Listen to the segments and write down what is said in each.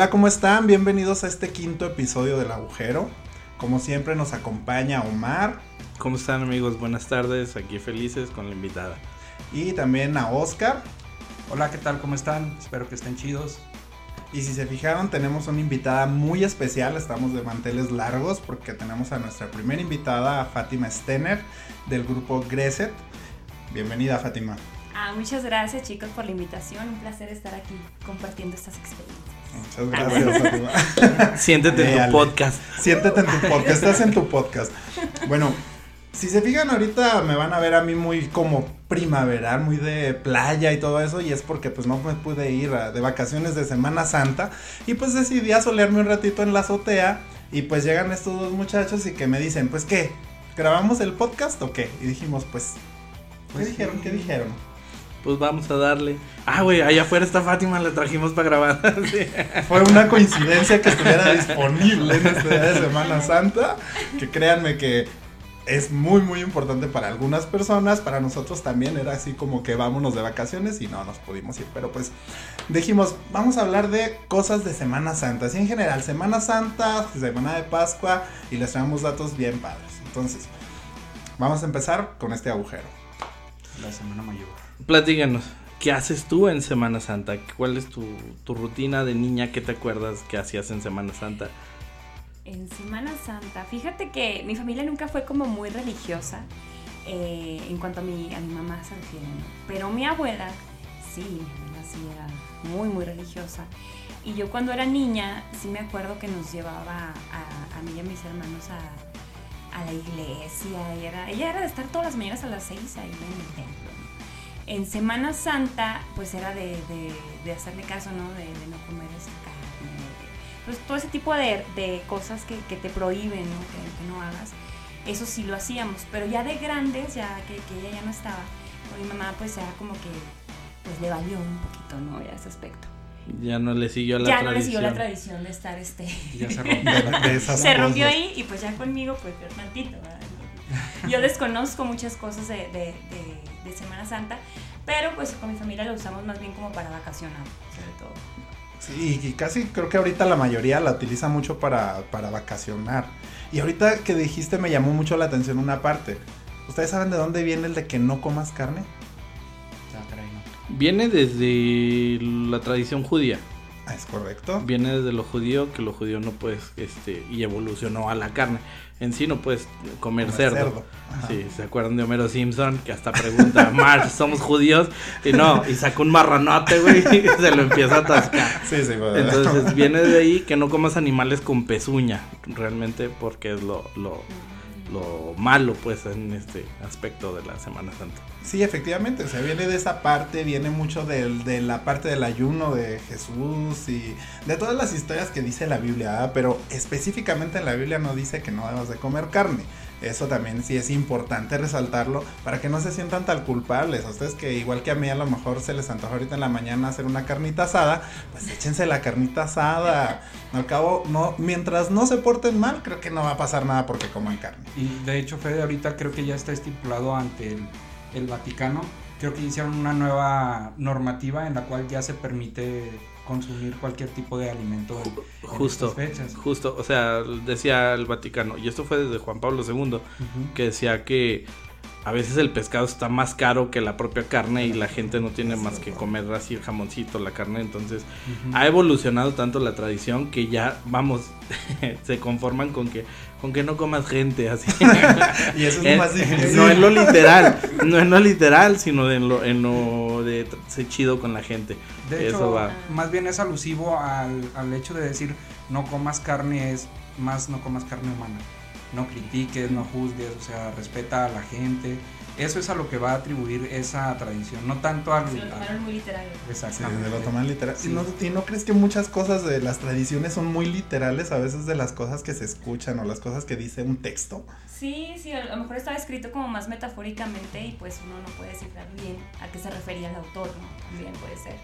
Hola, ¿cómo están? Bienvenidos a este quinto episodio del agujero. Como siempre nos acompaña Omar. ¿Cómo están amigos? Buenas tardes, aquí felices con la invitada. Y también a Oscar. Hola, ¿qué tal? ¿Cómo están? Espero que estén chidos. Y si se fijaron, tenemos una invitada muy especial. Estamos de manteles largos porque tenemos a nuestra primera invitada, a Fátima Stener, del grupo Greset. Bienvenida, Fátima. Ah, muchas gracias, chicos, por la invitación. Un placer estar aquí compartiendo estas experiencias. Muchas gracias, Fátima. Siéntete en tu podcast. Siéntete en tu podcast. Estás en tu podcast. Bueno, si se fijan ahorita me van a ver a mí muy como primaveral, muy de playa y todo eso y es porque pues no me pude ir de vacaciones de Semana Santa y pues decidí asolearme un ratito en la azotea y pues llegan estos dos muchachos y que me dicen, pues qué, ¿grabamos el podcast o qué? Y dijimos, pues, ¿qué Pues dijeron? sí. ¿Qué dijeron? Pues vamos a darle. Ah, güey, allá afuera está Fátima, la trajimos para grabar. Fue una coincidencia que estuviera disponible en este día de Semana Santa, que créanme que es muy muy importante para algunas personas, para nosotros también era así como que vámonos de vacaciones y no nos pudimos ir, pero pues dijimos, vamos a hablar de cosas de Semana Santa, así en general, Semana Santa, Semana de Pascua y les traemos datos bien padres. Entonces, vamos a empezar con este agujero. La semana mayor. Platíganos, ¿qué haces tú en Semana Santa? ¿Cuál es tu, tu rutina de niña? ¿Qué te acuerdas que hacías en Semana Santa? En Semana Santa, fíjate que mi familia nunca fue como muy religiosa eh, en cuanto a mi, a mi mamá se refiere, ¿no? Pero mi abuela, sí, mi abuela sí era muy, muy religiosa. Y yo cuando era niña, sí me acuerdo que nos llevaba a, a mí y a mis hermanos a, a la iglesia. Ella era, ella era de estar todas las mañanas a las seis ahí en el templo. En Semana Santa, pues era de, de, de hacerle caso, ¿no? De, de no comer esa carne. pues todo ese tipo de, de cosas que, que te prohíben, ¿no? Que, que no hagas. Eso sí lo hacíamos. Pero ya de grandes, ya que, que ella ya no estaba, con mi mamá, pues ya como que pues le valió un poquito, ¿no? Ya ese aspecto. Ya no le siguió la ya tradición. no le siguió la tradición de estar este. Ya se rompió. De, esas Se rompió cosas. ahí y pues ya conmigo pues tantito, ¿verdad? Yo desconozco muchas cosas de, de, de- de Semana Santa, pero pues con mi familia lo usamos más bien como para vacacionar, sobre todo. Sí, y casi creo que ahorita la mayoría la utiliza mucho para, para vacacionar. Y ahorita que dijiste me llamó mucho la atención una parte. ¿Ustedes saben de dónde viene el de que no comas carne? No. Viene desde la tradición judía. Ah, es correcto. Viene desde lo judío, que lo judío no puedes, este, y evolucionó a la carne. En sí no puedes comer, Comer cerdo. Sí, ¿se acuerdan de Homero Simpson? Que hasta pregunta, Marge, ¿somos judíos? Y no, y saca un marranote, güey, y se lo empieza a atascar. Sí, sí, bueno. Entonces viene de ahí que no comas animales con pezuña, realmente, porque es lo, lo, lo malo, pues, en este aspecto de la Semana Santa. Sí, efectivamente, o sea, viene de esa parte, viene mucho del- de la parte del ayuno de Jesús y de todas las historias que dice la Biblia, pero específicamente en la Biblia no dice que no debas de comer carne. Eso también sí es importante resaltarlo para que no se sientan tan culpables. Ustedes que igual que a mí a lo mejor se les antoja ahorita en la mañana hacer una carnita asada, pues échense la carnita asada. Al cabo, no, mientras no se porten mal, creo que no va a pasar nada porque coman carne. Y de hecho, Fede, ahorita creo que ya está estipulado ante el, el Vaticano. Creo que hicieron una nueva normativa en la cual ya se permite consumir cualquier tipo de alimento en, en Justo, estas fechas. justo, o sea, decía el Vaticano, y esto fue desde Juan Pablo II, que decía que a veces el pescado está más caro que la propia carne y la gente no tiene más que comer así el jamoncito, la carne, entonces ha evolucionado tanto la tradición que ya, vamos, se conforman con que con que no comas gente así. Y eso es Eh, lo más difícil. No en lo literal, no en lo literal, sino en lo, en lo de ser chido con la gente. De Eso hecho, va. más bien es alusivo al, al hecho de decir no comas carne, es más no comas carne humana. No critiques, no juzgues, o sea, respeta a la gente. Eso es a lo que va a atribuir esa tradición, no tanto al... Se lo tomaron muy literal. Sí, Exactamente. se lo toman literal. Sí. ¿Y, no, y no crees que muchas cosas de las tradiciones son muy literales a veces de las cosas que se escuchan o las cosas que dice un texto? Sí, sí, a lo mejor estaba escrito como más metafóricamente y pues uno no puede descifrar bien a qué se refería el autor, ¿no? También puede ser.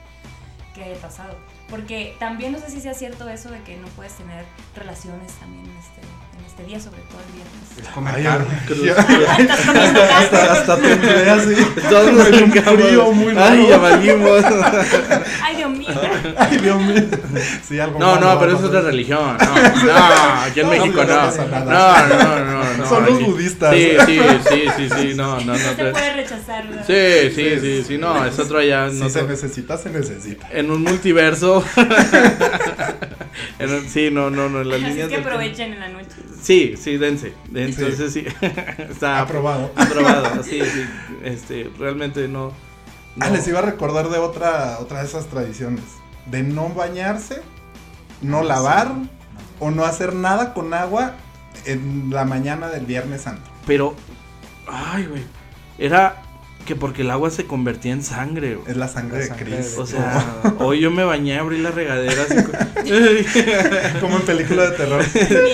que haya pasado. Porque también no sé si sea cierto eso de que no puedes tener relaciones también este, este día, sobre todo el viernes. Es comer Ay, carne. ay, Estás comiendo hasta, carne. hasta temblé así. Todos Fue un brincamos. frío muy raro. Ay, ya valimos. Ay, Dios mío. Ay, Dios mío. Sí, algo No, malo no, pero es otra religión. No, no, aquí en No, México no no. pasa nada. No, no, no, no. Son los budistas. Sí, sí, sí, sí, sí, no, no, No se puede rechazar. Sí, sí, sí, sí, no, es otro allá. Si no se otro- necesita, se necesita. En un multiverso. En un- sí, no, no, no, en las Así líneas. es que aprovechen en la noche. Sí, sí, dense. Entonces sí. Está Aprobado. aprobado. Sí, sí. Este, realmente no. Ah, les iba a recordar de otra, otra de esas tradiciones. De no bañarse, no lavar o no hacer nada con agua en la mañana del Viernes Santo. Pero, ay, güey. Era que porque el agua se convertía en sangre. güey. Es la sangre La de Cristo. O sea, hoy yo me bañé, abrí la regadera. así co- como en película de terror.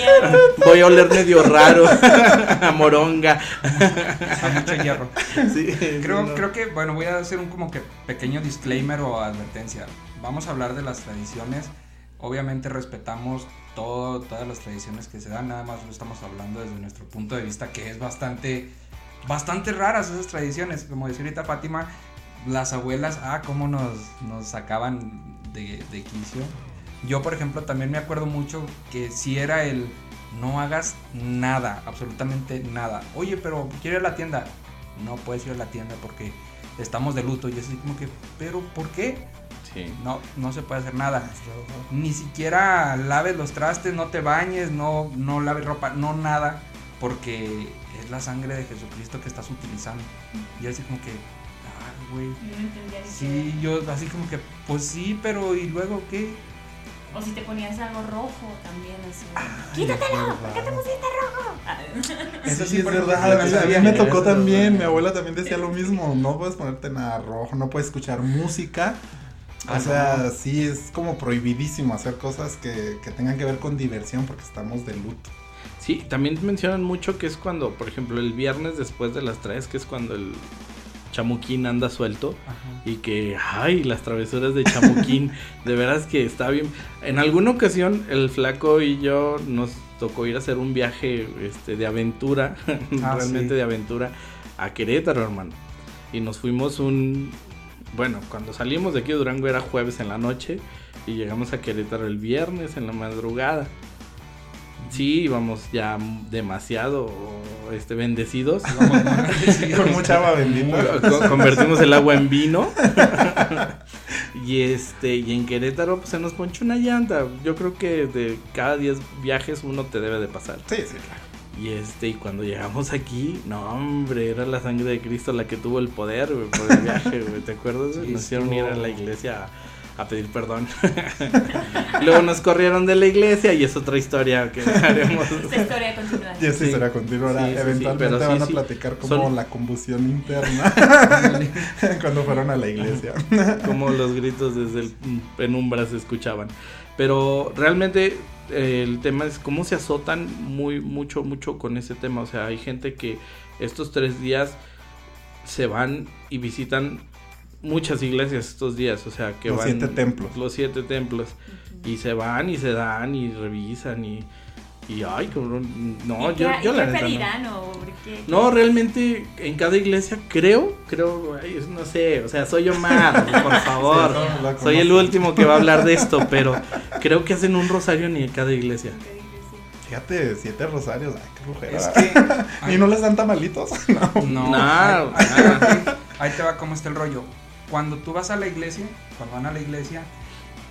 Voy a oler medio raro. A moronga. A mucho hierro. Sí, Creo, no. creo que, bueno, voy a hacer un como que pequeño disclaimer o advertencia. Vamos a hablar de las tradiciones. Obviamente respetamos todo, todas las tradiciones que se dan, nada más lo estamos hablando desde nuestro punto de vista, que es bastante, bastante raras esas tradiciones. Como decía ahorita Fátima, las abuelas, ah, cómo nos, nos sacaban de, de quicio. Yo, por ejemplo, también me acuerdo mucho que si era el no hagas nada, absolutamente nada. Oye, pero quiero ir a la tienda. No puedes ir a la tienda porque estamos de luto. Y es así como que, pero ¿por qué? Sí. No, no se puede hacer nada. Ni siquiera laves los trastes, no te bañes, no, no laves ropa, no nada. Porque es la sangre de Jesucristo que estás utilizando. Y así como que, ah, güey. Yo no entendía ni Sí, yo así como que, pues sí, pero ¿y luego qué? O si te ponías algo rojo también, así. Ay, ¡Quítatelo! ¿Por qué te pusiste rojo? Eso sí, sí, es verdad. A mí me tocó Eso, también. Mi abuela también decía lo mismo. No puedes ponerte nada rojo, no puedes escuchar música. O Ah, sea, no. sí es como prohibidísimo hacer cosas que, que tengan que ver con diversión porque estamos de luto. Sí, también mencionan mucho que es cuando, por ejemplo, el viernes después de las 3, que es cuando el chamuquín anda suelto. Ajá. Y que, ay, las travesuras de Chamuquín, de veras que está bien. En alguna ocasión, el flaco y yo nos tocó ir a hacer un viaje este, de aventura, Ah, realmente sí. de aventura, a Querétaro, hermano. Y nos fuimos un. Bueno, cuando salimos de aquí de Durango era jueves en la noche y llegamos a Querétaro el viernes en la madrugada. Sí, íbamos ya demasiado este, bendecidos. Con mucha agua bendita. Co- convertimos el agua en vino. y este, y en Querétaro pues, se nos ponchó una llanta. Yo creo que de cada 10 viajes uno te debe de pasar. Sí, sí, claro. Y este, y cuando llegamos aquí, no hombre, era la sangre de Cristo la que tuvo el poder, güey, por el viaje, güey. ¿Te acuerdas? nos hicieron ir a la iglesia a, a pedir perdón. Luego nos corrieron de la iglesia y es otra historia que haremos. Esta historia continúa. Y así Sí. será continuará. Sí, sí, sí, Eventualmente pero sí, van a platicar como Son- la combustión interna cuando fueron a la iglesia. como los gritos desde el penumbra se escuchaban. Pero realmente eh, el tema es cómo se azotan muy mucho mucho con ese tema. O sea, hay gente que estos tres días se van y visitan muchas iglesias estos días. O sea, que Los van siete templos. los siete templos y se van y se dan y revisan y y ay, cabrón, no, ¿Y yo, qué, yo y la qué neta no. pedirán o qué? No, realmente en cada iglesia creo, creo, ay, es- no sé, o sea, soy Omar, por favor. Sí, no, soy el último que va a hablar de esto, pero creo que hacen un rosario en cada iglesia. Fíjate, siete rosarios. Ay, qué Es flojera. que. ¿Y no les dan tamalitos? No. No, Nah, ahí, ahí te nah. va, ahí te va cómo está el rollo. Cuando tú vas a la iglesia, cuando van a la iglesia,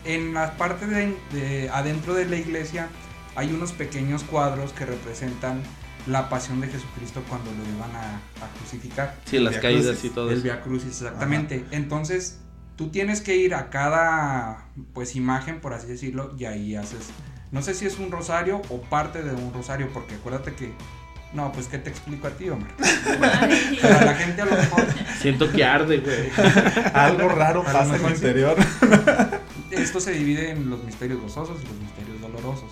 en la parte de, de adentro de la iglesia hay unos pequeños cuadros que representan la pasión de Jesucristo cuando lo iban a, a crucificar. Sí, las caídas Crucis, y todo El. Via Crucis, exactamente. Entonces, tú tienes que ir a cada pues imagen, por así decirlo, y ahí haces. No sé si es un rosario o parte de un rosario, porque acuérdate que. No, pues ¿qué te explico a ti, Omar? Pero a la gente a lo mejor Siento que arde, güey. Algo raro pasa en mi interior. esto se divide en los misterios gozosos y los misterios dolorosos.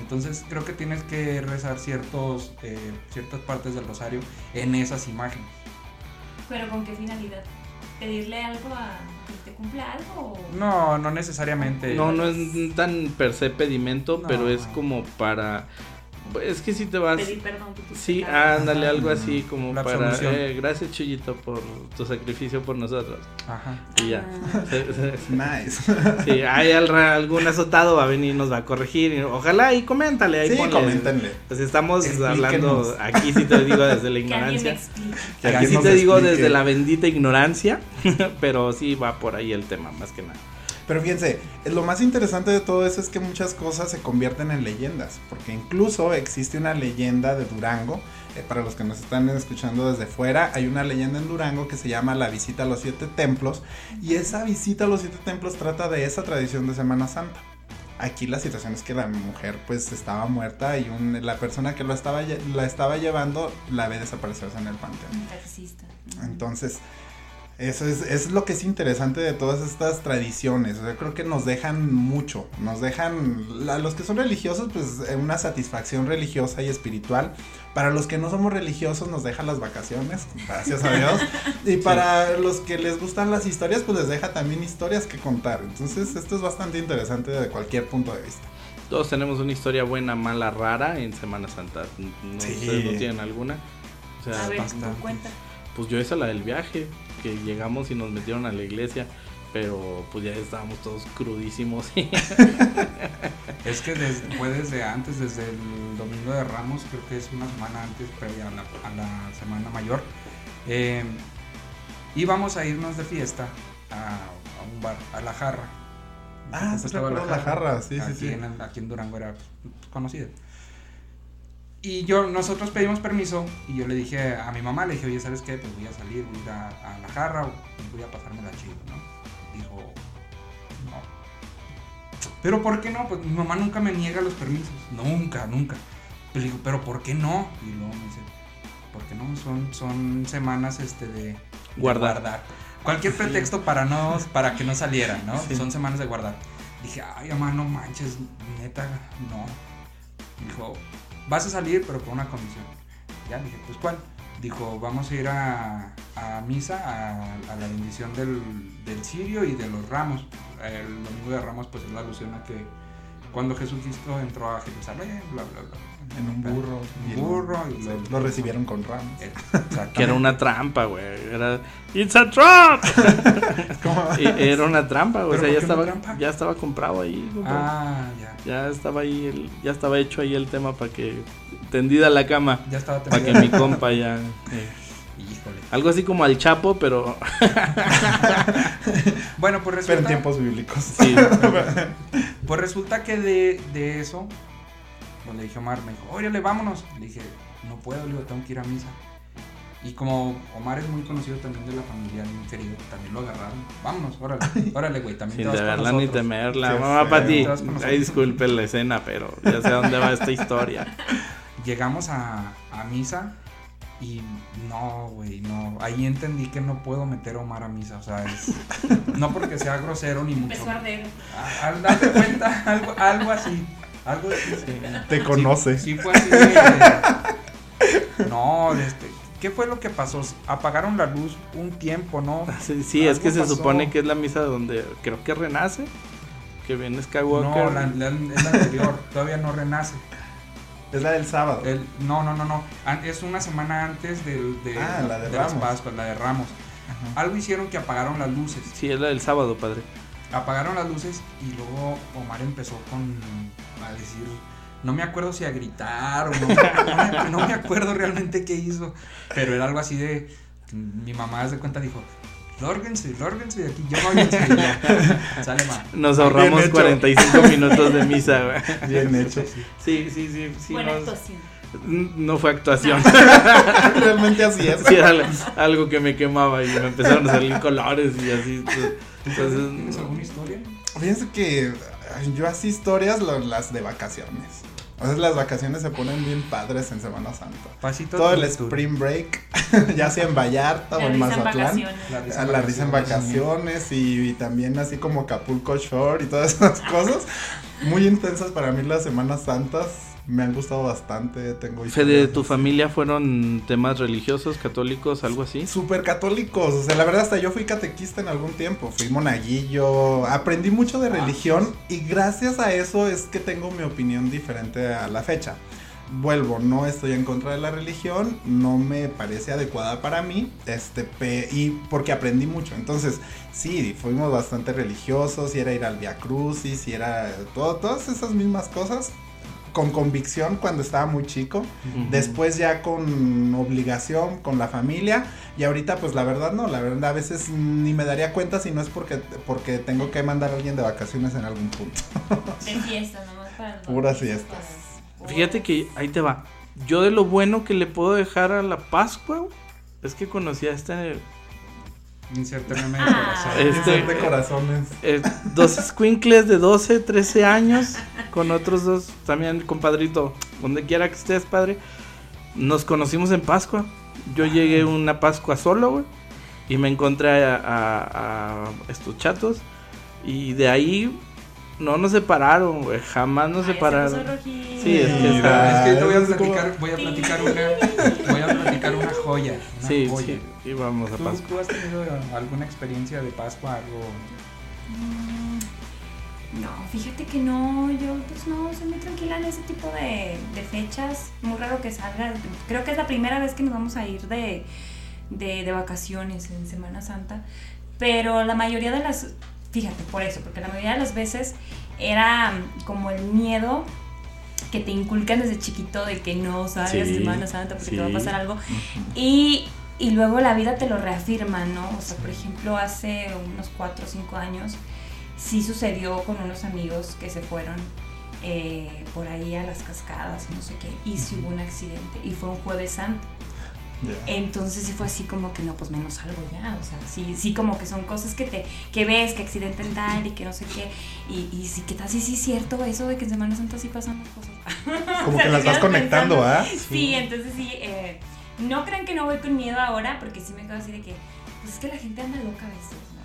Entonces creo que tienes que rezar ciertos, eh, ciertas partes del rosario en esas imágenes. Pero con qué finalidad? pedirle algo a que te cumpla algo? o- No, no necesariamente. No, no es tan per se pedimento, No. pero es como para... Es que si te vas... Pedir perdón Sí, ándale, algo así como La para... eh, gracias Chuyito por tu sacrificio por nosotros. Ajá. Y ya. Ah. Nice. Sí, hay al- algún azotado va a venir y nos va a corregir. y ojalá y coméntale ahí Sí, ponle. coméntenle. Pues estamos hablando, aquí sí te digo desde la ignorancia. Que Aquí sí te digo desde la bendita ignorancia, pero sí va por ahí el tema, más que nada. Pero fíjense, lo más interesante de todo eso es que muchas cosas se convierten en leyendas, porque incluso existe una leyenda de Durango, eh, para los que nos están escuchando desde fuera, hay una leyenda en Durango que se llama la visita a los siete templos, y esa visita a los siete templos trata de esa tradición de Semana Santa. Aquí la situación es que la mujer pues estaba muerta y un- la persona que lo estaba, la estaba llevando la ve desaparecerse en el panteón. Un taxista. Entonces, eso es, es lo que es interesante de todas estas tradiciones. O sea, creo que nos dejan mucho. Nos dejan, a los que son religiosos, pues eh, una satisfacción religiosa y espiritual. Para los que no somos religiosos, nos deja las vacaciones, gracias a Dios. Y para los que les gustan las historias, pues les deja también historias que contar. Entonces, esto es bastante interesante desde cualquier punto de vista. Todos tenemos una historia buena, mala, rara en Semana Santa. No, Sí. ¿Ustedes no tienen alguna? O sea, A ver, bastante. cuenta. pues yo esa la del viaje, que llegamos y nos metieron a la iglesia, pero pues ya estábamos todos crudísimos. Es que des- fue desde antes, desde el domingo de Ramos, creo que es una semana antes, previa a la, a la semana mayor. Eh, íbamos a irnos de fiesta a, a un bar, a La Jarra. Ah, sí, recuerdo La Jarra, sí, sí, aquí sí. En, aquí en Durango era pues, conocida. Y yo, nosotros pedimos permiso y yo le dije a mi mamá, le dije, oye, ¿sabes qué? Pues voy a salir, voy a ir a, a La Jarra, voy a pasármela chido, ¿no? Dijo, no. Pero ¿por qué no? Pues mi mamá nunca me niega los permisos. Nunca, nunca. Pero digo, ¿pero por qué no? Y luego me dice, ¿por qué no? Son, son semanas este de, de Guardar. Cualquier pretexto para no, para que no saliera, ¿no? Sí. Son semanas de guardar. Dije, ay, mamá, no manches, neta, no. Dijo, vas a salir, pero con una condición. Ya, dije, pues, ¿cuál? Dijo, vamos a ir a, a misa, a, a la bendición del, del cirio y de los ramos. El domingo de ramos, pues, es la alusión a que cuando Jesucristo entró a Jerusalén, bla, bla, bla. En un burro. Un burro y lo- lo recibieron con ramos. Exactamente. que era una trampa, güey. Era. ¡It's a trap! ¿Cómo? Y era una trampa, güey. O ¿Pero sea, ya estaba, trampa? ya estaba comprado ahí. Ah, ya. Ya estaba ahí, el, ya estaba hecho ahí el tema para que. Tendida la cama. Ya estaba Para que mi compa ya. eh, Híjole. algo así como al Chapo, pero. Bueno, pues Pero resulta, en tiempos bíblicos. Sí. pues resulta que de, de eso, pues le dije a Omar, me dijo, órale, vámonos. Le dije, no puedo, le digo, tengo que ir a misa. Y como Omar es muy conocido también de la familia, muy querido, también lo agarraron. Vámonos, órale, órale, güey, también Sin te vas con deberla ni nosotros". temerla. Mamá. Pati, con ay, disculpe la escena, pero ya sé dónde va esta historia. Llegamos a, a misa y no, güey, no. Ahí entendí que no puedo meter a Omar a misa, o sea, es... No porque sea grosero ni mucho. Empezó a arder. A- Al darte cuenta, algo, algo así. Algo así. Te conoce. Sí, fue así. de- No, este, ¿qué fue lo que pasó? Apagaron la luz un tiempo, ¿no? Sí, sí, es que se pasó. supone que es la misa donde creo que renace. Que viene Skywalker. No, la, la- es la anterior, todavía no renace. Es la del sábado. El- no, no, no, no. Es una semana antes del, de, Ah, la de las Ramos. Pascuas, la de Ramos. Ajá. Algo hicieron que apagaron las luces. Sí, es la del sábado, padre. Apagaron las luces y luego Omar empezó con a decir, no me acuerdo si a gritar o no, no, me, no me acuerdo realmente qué hizo, pero era algo así de, mi mamá se cuenta dijo, lórguense, lórguense de aquí, yo váyanse y yo, sale ma. Nos ahorramos hecho. 45 minutos de misa, güey. Bien hecho. Sí, sí, sí. sí Buena no, actuación. no fue actuación. Realmente así es. sí, era algo que me quemaba y me empezaron a salir colores y así. ¿Tienes Entonces, alguna historia? Fíjense que yo así historias las de vacaciones. A veces las vacaciones se ponen bien padres en Semana Santa. Pasito Todo el spring break, ya sea en Vallarta o La en en Mazatlán. vacaciones. La risa A la risa en vacaciones y, y también así como Acapulco Shore y todas esas cosas. Muy intensas para mí las Semanas Santas. Me han gustado bastante. Tengo Fede, historias ¿tu así. familia fueron temas religiosos, católicos, algo así? Súper católicos, o sea, la verdad hasta yo fui catequista en algún tiempo, fui monaguillo, aprendí mucho de Ah, religión y gracias a eso es que tengo mi opinión diferente a la fecha. Vuelvo, no estoy en contra de la religión, no me parece adecuada para mí, este, pe- y porque aprendí mucho. Entonces, sí, fuimos bastante religiosos, y era ir al Via Crucis, y era todo, todas esas mismas cosas, con convicción cuando estaba muy chico. Después ya con obligación, con la familia. Y ahorita pues la verdad no, la verdad a veces ni me daría cuenta si no es porque, porque tengo que mandar a alguien de vacaciones en algún punto. De fiesta, nomás para Puras fiestas. Fíjate que ahí te va. Yo de lo bueno que le puedo dejar a la Pascua es que conocí a este Inserte meme de Ah. corazón. Este- de corazones. eh, dos squinkles de 12, 13 años con otros dos, también compadrito, donde quiera que estés, padre. Nos conocimos en Pascua. Yo llegué una Pascua solo, güey, y me encontré a, a- a estos chatos. Y de ahí no nos separaron, güey, jamás nos Ay, se separaron. Sí, es que está- Es que te voy a platicar, voy a platicar una, voy a platicar una joya. Una Sí, joya. sí, y vamos a ¿Tú, Pascua. tú has tenido alguna experiencia de Pascua, algo? Mm, No, fíjate que no, yo pues no, soy muy tranquila en ese tipo de, de fechas. Muy raro que salga. Creo que es la primera vez que nos vamos a ir de, de, de vacaciones en Semana Santa. Pero la mayoría de las, fíjate, por eso, porque la mayoría de las veces era mm, como el miedo que te inculcan desde chiquito de que no salgas Sí, Semana Santa porque te va a sí. pasar algo. Y, y luego la vida te lo reafirma, ¿no? O sea, por ejemplo, hace unos 4 o 5 años sí sucedió con unos amigos que se fueron eh, por ahí a las cascadas, no sé qué, y sí hubo un accidente, y fue un jueves santo. Entonces sí fue así como que no, pues menos algo ya, o sea, sí, sí como que son cosas que te, que ves, que accidente en tal y que no sé qué, y, y sí que tal, sí, sí es cierto eso de que en Semana Santa sí pasan las cosas. Como O sea, que las vas conectando. ¿ah? Sí, entonces sí, eh, no crean que no voy con miedo ahora, porque sí me quedo así de que, pues es que la gente anda loca a veces, ¿no?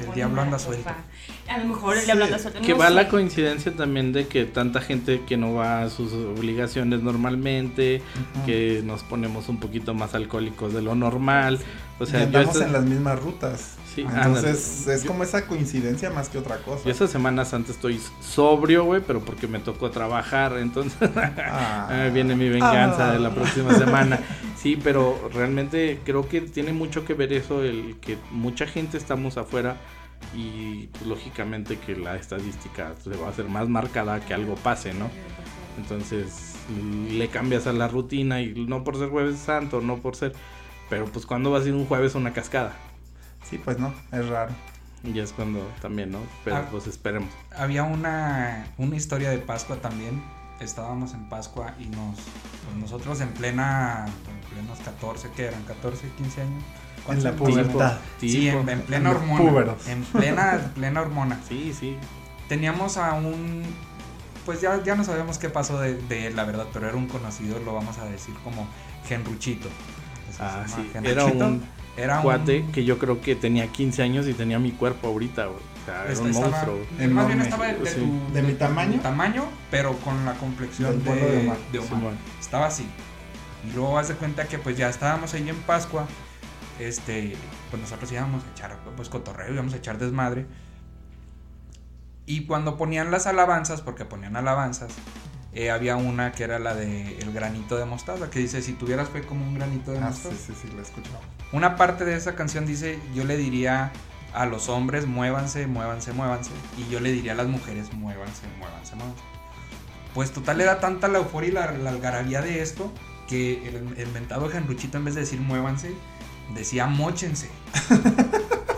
El diablo anda suelto. A lo mejor el Sí, diablo anda suelto. Que va la coincidencia también de que tanta gente que no va a sus obligaciones normalmente, que nos ponemos un poquito más alcohólicos de lo normal. O Y sea, yo andamos esta, en las mismas rutas. Sí, Entonces es como esa coincidencia más que otra cosa. yo esta semana antes estoy sobrio, güey, pero porque me tocó trabajar, entonces Ah. ah, viene mi venganza Ah. de la próxima semana. Sí, pero realmente creo que tiene mucho que ver eso, el que mucha gente estamos afuera y pues, lógicamente que la estadística se va a hacer más marcada que algo pase, ¿no? Entonces le cambias a la rutina y no por ser jueves santo, no por ser... Pero pues cuando vas a ir un jueves a una cascada. Sí, pues no, es raro. Y es cuando también, ¿no? Pero Ah. pues esperemos. Había una, una historia de Pascua también. Estábamos en Pascua y nos pues nosotros en plena en plenos 14, ¿qué eran? 14, 15 años. En la pubertad. Sí, en, en plena En hormona. púberos. En plena, plena hormona. Sí, sí. Teníamos a un. Pues ya, ya no sabemos qué pasó de, de él, la verdad, pero era un conocido, lo vamos a decir como Genruchito. Se Ah, llama, sí. Era un Era un- cuate que yo creo que tenía 15 años y tenía mi cuerpo ahorita, güey. O sea, era un estaba- monstruo. más bien estaba de, de Sí. tu- ¿De mi tamaño? tamaño, pero con la complexión de, de Omar. de Omar. Simón. Estaba así. Y luego haz de cuenta que pues ya estábamos ahí en Pascua. Este, pues nosotros íbamos a echar pues cotorreo, íbamos a echar desmadre. Y cuando ponían las alabanzas, porque ponían alabanzas, eh, había una que era la de el granito de mostaza, que dice, si tuvieras fe como un granito de Ah, mostaza. sí, sí, sí, lo he escuchado. Una parte de esa canción dice, yo le diría a los hombres, muévanse, muévanse, muévanse. Y yo le diría a las mujeres, muévanse, muévanse, muévanse. Pues total era tanta la euforia y la, la algarabía de esto, que el, el mentado Genruchito en vez de decir muévanse, decía mochense.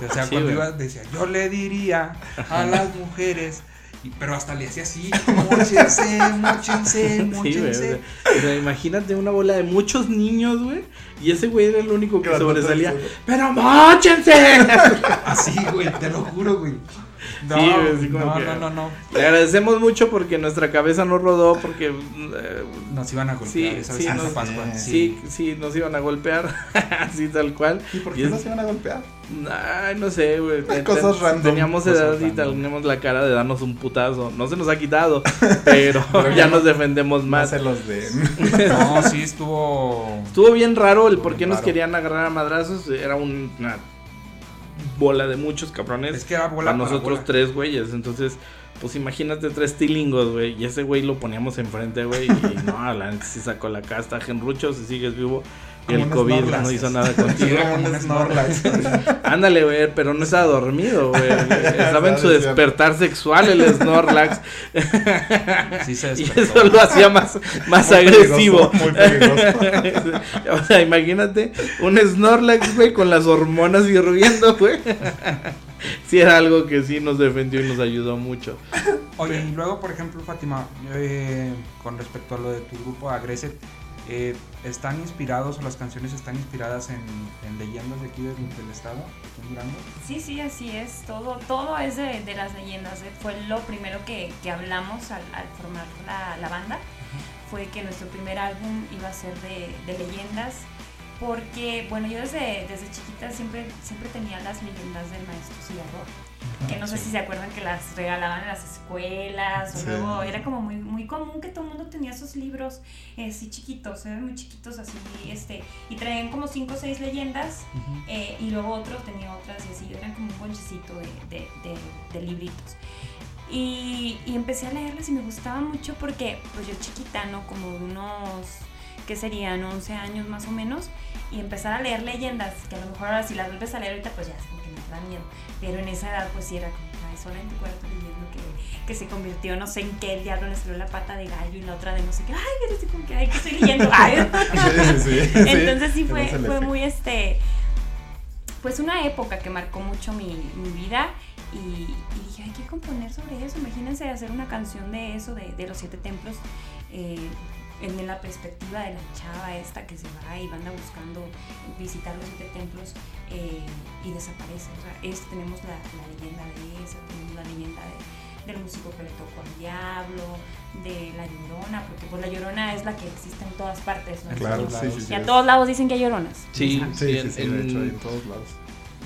o sea, Sí, cuando iba, decía, yo le diría a las mujeres... y- pero hasta le hacía así, mochense, mochense, Sí, mochense. o sea, imagínate una bola de muchos niños, güey. Y ese güey era el único que sobresalía. sí. ¡Pero mochense! Así, güey, te lo juro, güey. No, Sí, así como no, que- no, no, no. Le agradecemos mucho porque nuestra cabeza no rodó porque eh, Nos iban a golpear Sí, esa sí, vez nos- Pascua. sí, sí, nos iban a golpear, así tal cual. ¿Y por Y qué es- no se van a golpear? Ay, no sé, güey. Cosas random, Teníamos cosas edad y random. tenemos la cara de darnos un putazo. No se nos ha quitado, pero ya nos defendemos No más. se los den. No, sí, estuvo. Estuvo bien raro el Estuvo por qué nos raro. querían agarrar a madrazos. Era un- una bola de muchos cabrones. Es que era bola para para nosotros bola. tres güeyes. Entonces, pues imagínate tres tilingos, güey. Y ese güey lo poníamos enfrente, güey. Y no, la neta sí sacó la casta. Genrucho, si sigues vivo. Y el COVID Snorlax. no hizo nada contigo. era como un Snorlax. Ándale, güey, pero no estaba dormido, güey. Estaba en su despertar sexual el Snorlax. Sí se y eso lo hacía más, más Muy agresivo. peligroso, muy peligroso. o sea, imagínate un Snorlax, güey, con las hormonas hirviendo, güey. sí, era algo que sí nos defendió y nos ayudó mucho. Oye, y luego, por ejemplo, Fátima, eh, con respecto a lo de tu grupo Agreset, eh, ¿están inspirados o las canciones están inspiradas en, en leyendas de aquí del, del estado, aquí en Durango? Sí, sí, así es. Todo, todo es de, de las leyendas. eh. Fue lo primero que, que hablamos al, al formar la, la banda. Fue que nuestro primer álbum iba a ser de, de leyendas. Porque, bueno, yo desde, desde chiquita siempre, siempre tenía las leyendas del maestro Cigarro. Que no sé si se acuerdan que las regalaban en las escuelas. O Sí. luego era como muy, muy común que todo el mundo tenía esos libros eh, así chiquitos, eran muy chiquitos así. este Y traían como cinco o seis leyendas. Eh, y luego otro tenía otras y así, eran como un bonchecito de, de, de- de libritos. Y, y empecé a leerlas y me gustaba mucho porque, pues yo chiquita, ¿no? Como de unos, ¿qué serían? 11 años más o menos. Y empezar a leer leyendas, que a lo mejor ahora si las vuelves a leer ahorita, pues ya da miedo. Pero en esa edad, pues sí era como, ay, sola en tu cuarto leyendo que, que se convirtió, no sé en qué, el diablo le salió la pata de gallo y la otra de no sé qué, ay, pero estoy como que, ay, que estoy leyendo. Ay. Sí, sí, sí. Entonces sí fue, fue muy este, pues una época que marcó mucho mi, mi vida y, y dije, hay que componer sobre eso, imagínense hacer una canción de eso, de, de los siete templos, eh, en la perspectiva de la chava esta que se va y anda buscando visitar los siete templos eh, y desaparece. O sea, es, tenemos la, la leyenda de esa, tenemos la leyenda de, del músico que le tocó al diablo, de la llorona, porque pues la llorona es la que existe en todas partes, ¿no? Claro, todos sí, lados. sí, sí. Y a todos lados dicen que hay lloronas. Sí, Sí, sí, en- sí, de hecho, en- en todos lados.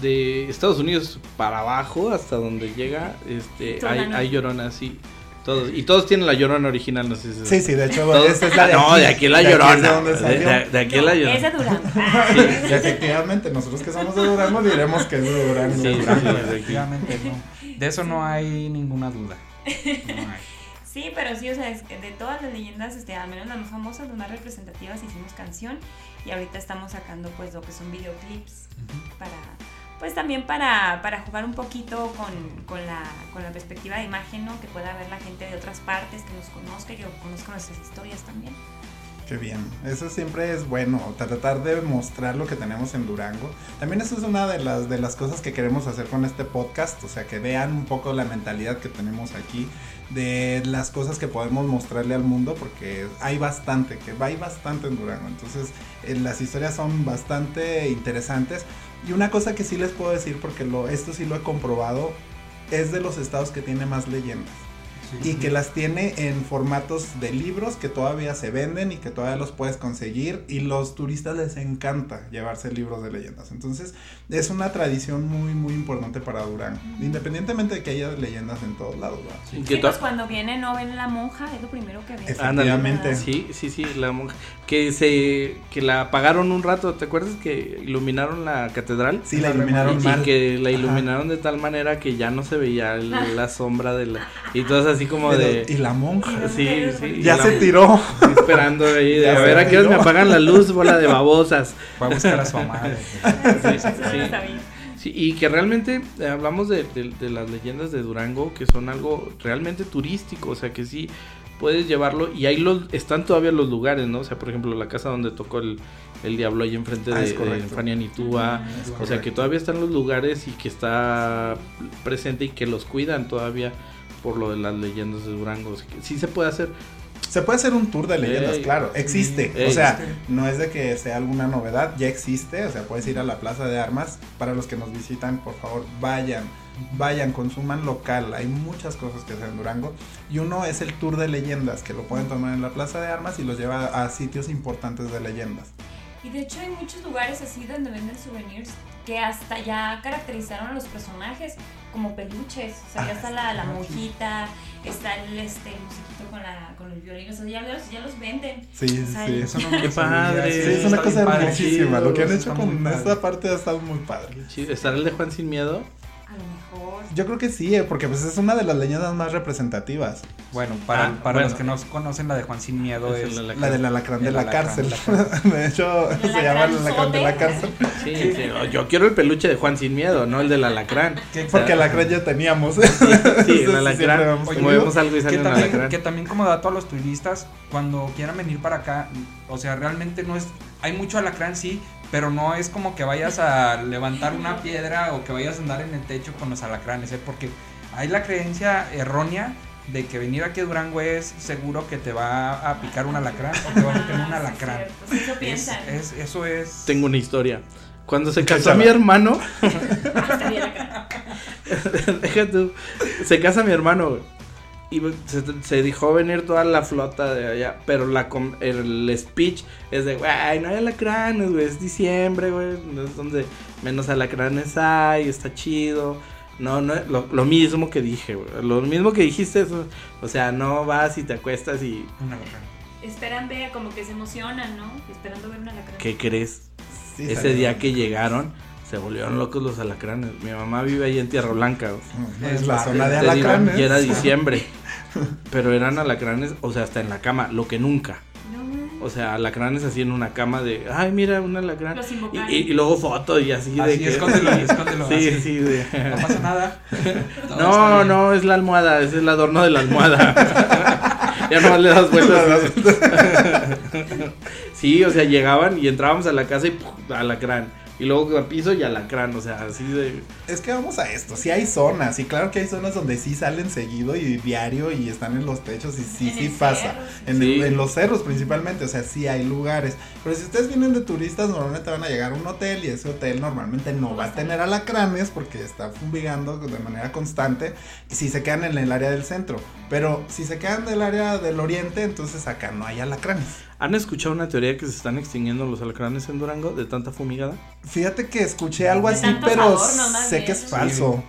de Estados Unidos para abajo hasta donde llega, este, hay, hay lloronas, sí. Todos, y todos tienen la llorona original, no sé si Sí, sí, de hecho, Todos- esta es la de Ah, no, aquí. de aquí la De aquí de llorona. De, de- de aquí es la llorona. Es de Durango. Y efectivamente, nosotros que somos de Durango diremos que es de Durango. Sí, de sí, Durango. de. Efectivamente, no. De eso no hay ninguna duda. No hay. Sí, pero sí, o sea, es que de todas las leyendas, este, al menos las más famosas, las más representativas, hicimos canción y ahorita estamos sacando pues lo que son videoclips para, pues también para, para jugar un poquito con, con, la, con la perspectiva de imagen, ¿no? Que pueda ver la gente de otras partes, que nos conozca, que conozca nuestras historias también. Qué bien, eso siempre es bueno, tratar de mostrar lo que tenemos en Durango. También eso es una de las, de las cosas que queremos hacer con este podcast, o sea, que vean un poco la mentalidad que tenemos aquí, de las cosas que podemos mostrarle al mundo, porque hay bastante, que hay bastante en Durango, entonces eh, las historias son bastante interesantes. Y una cosa que sí les puedo decir, porque lo, esto sí lo he comprobado, es de los estados que tiene más leyendas y que las tiene en formatos de libros que todavía se venden y que todavía los puedes conseguir y los turistas les encanta llevarse libros de leyendas. Entonces es una tradición muy muy importante para Durango, independientemente de que haya leyendas en todos lados. Sí, que pues to- cuando viene no ven la monja, es lo primero que ven. Efectivamente. Sí, sí, sí, la monja. Que se que la apagaron un rato, ¿te acuerdas que iluminaron la catedral? Sí, la iluminaron y mal. que la Ajá. iluminaron de tal manera que ya no se veía el- la sombra de la y todo así como de Y la monja. sí, sí, Ya se la- tiró. esperando ahí de Ya a ver a qué hora me apagan la luz, bola de babosas. Fue a buscar a su madre. Sí, y que realmente eh, hablamos de, de- de las leyendas de Durango, que son algo realmente turístico, o sea que sí puedes llevarlo y ahí los, están todavía los lugares, ¿no? O sea, por ejemplo, la casa donde tocó el, el diablo ahí enfrente Ah, de, de. Fania Nitúa, Es o sea que todavía están los lugares y que está presente y que los cuidan todavía por lo de las leyendas de Durango, sí se puede hacer. Se puede hacer un tour de leyendas, Ey. claro, existe. Ey. o sea, Existe. no es de que sea alguna novedad, ya existe. O sea, puedes ir a la Plaza de Armas. Para los que nos visitan, por favor, vayan. Vayan, consuman local. Hay muchas cosas que hacer en Durango. Y uno es el tour de leyendas, que lo pueden tomar en la Plaza de Armas y los lleva a sitios importantes de leyendas. Y de hecho hay muchos lugares así donde venden souvenirs que hasta ya caracterizaron a los personajes como peluches. O sea, ya Ah, está la, la monjita, está el este musiquito con la con el violín, o sea, ya los, ya los venden. Sí, O sea, sí. Eso no sabía, padre. Sí, es una cosa hermosísima. Lo que han hecho con padre. esta parte ha estado muy padre. ¿Estará el de Juan sin miedo? Mejor. Yo creo que sí, eh, porque pues es una de las leyendas más representativas. Bueno, para, Ah, para bueno. los que no conocen la de Juan Sin Miedo Es es... el de La del alacrán de El la cárcel. de la hecho, El se llama el alacrán de la cárcel. Sí, sí, yo quiero el peluche de Juan sin miedo, no el del alacrán. que- Porque alacrán ya teníamos. Sí, el alacrán. siempre vamos Oye, Como conmigo. vemos algo y sale que un también, alacrán. que también como dato a los turistas, cuando quieran venir para acá, o sea, realmente no es, hay mucho alacrán, sí, pero no es como que vayas a levantar una piedra o que vayas a andar en el techo con los alacranes, ¿eh? porque hay la creencia errónea de que venir aquí a Durango es seguro que te va a picar un alacrán o te va a meter un sí, alacrán. sí, eso Es, piensan. es- eso es... Tengo una historia. Cuando se casó mi hermano, Ah, deja tú, se casa mi hermano, güey, y se, se dejó venir toda la flota de allá, pero la com- el speech es de, güey, no hay alacranes, güey, es diciembre, güey, no es donde menos alacranes hay, está chido. No, no, lo, lo mismo que dije, güey, lo mismo que dijiste, eso, o sea, no vas y te acuestas y. Esperan ver, como que se emocionan, ¿no? Esperando ver una alacrán. ¿qué crees? Sí, Ese salió. día que llegaron, se volvieron locos los alacranes. Mi mamá vive ahí en Tierra Blanca, güey. Es la zona de alacranes. y era diciembre. Pero eran alacranes, o sea, hasta en la cama, lo que nunca. O sea, alacranes así en una cama de, ay, mira, un alacrán. Los Y, invocaron. y- y luego foto y así de Así, que. escóndelo, escóndelo, Sí, así. sí, de- No pasa nada. Todo No, no, es la almohada, es el adorno de la almohada. ya nomás le das vueltas. sí, o sea, llegaban y entrábamos a la casa y ¡pum! alacrán. Y luego al piso y alacrán, o sea, así de. Es que vamos a esto, sí hay zonas, y claro que hay zonas donde sí salen seguido y diario y están en los techos y sí, sí pasa. En, Sí. el- en los cerros principalmente, o sea, sí hay lugares. Pero si ustedes vienen de turistas, normalmente van a llegar a un hotel y ese hotel normalmente no va a tener alacranes porque está fumigando de manera constante y si se quedan en el área del centro. Pero si se quedan del área del oriente, entonces acá no hay alacranes. ¿Han escuchado una teoría que se están extinguiendo los alacranes en Durango de tanta fumigada? Fíjate que escuché algo De así, pero sé bien. que es Sí. falso.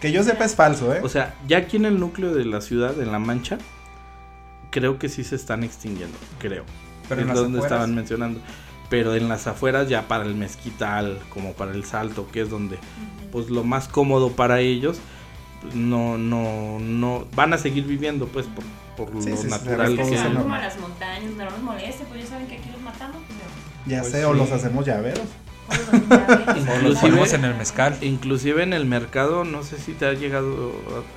Que yo sepa es falso, ¿eh? O sea, ya aquí en el núcleo de la ciudad, en La Mancha, creo que sí se están extinguiendo, creo. Pero en es donde afueras. estaban mencionando. Pero en las afueras ya para el mezquital, como para el salto, que es donde pues lo más cómodo para ellos, no, no, no, van a seguir viviendo pues por, por Sí, lo sí, sí, natural que no. como a las montañas, no nos moleste, pues ya saben que aquí los matamos. Pues, ya pues sé, o sí. los hacemos llaveros. días, O los Inclusive- ponemos en el mezcal. Inclusive en el mercado, no sé si te ha llegado,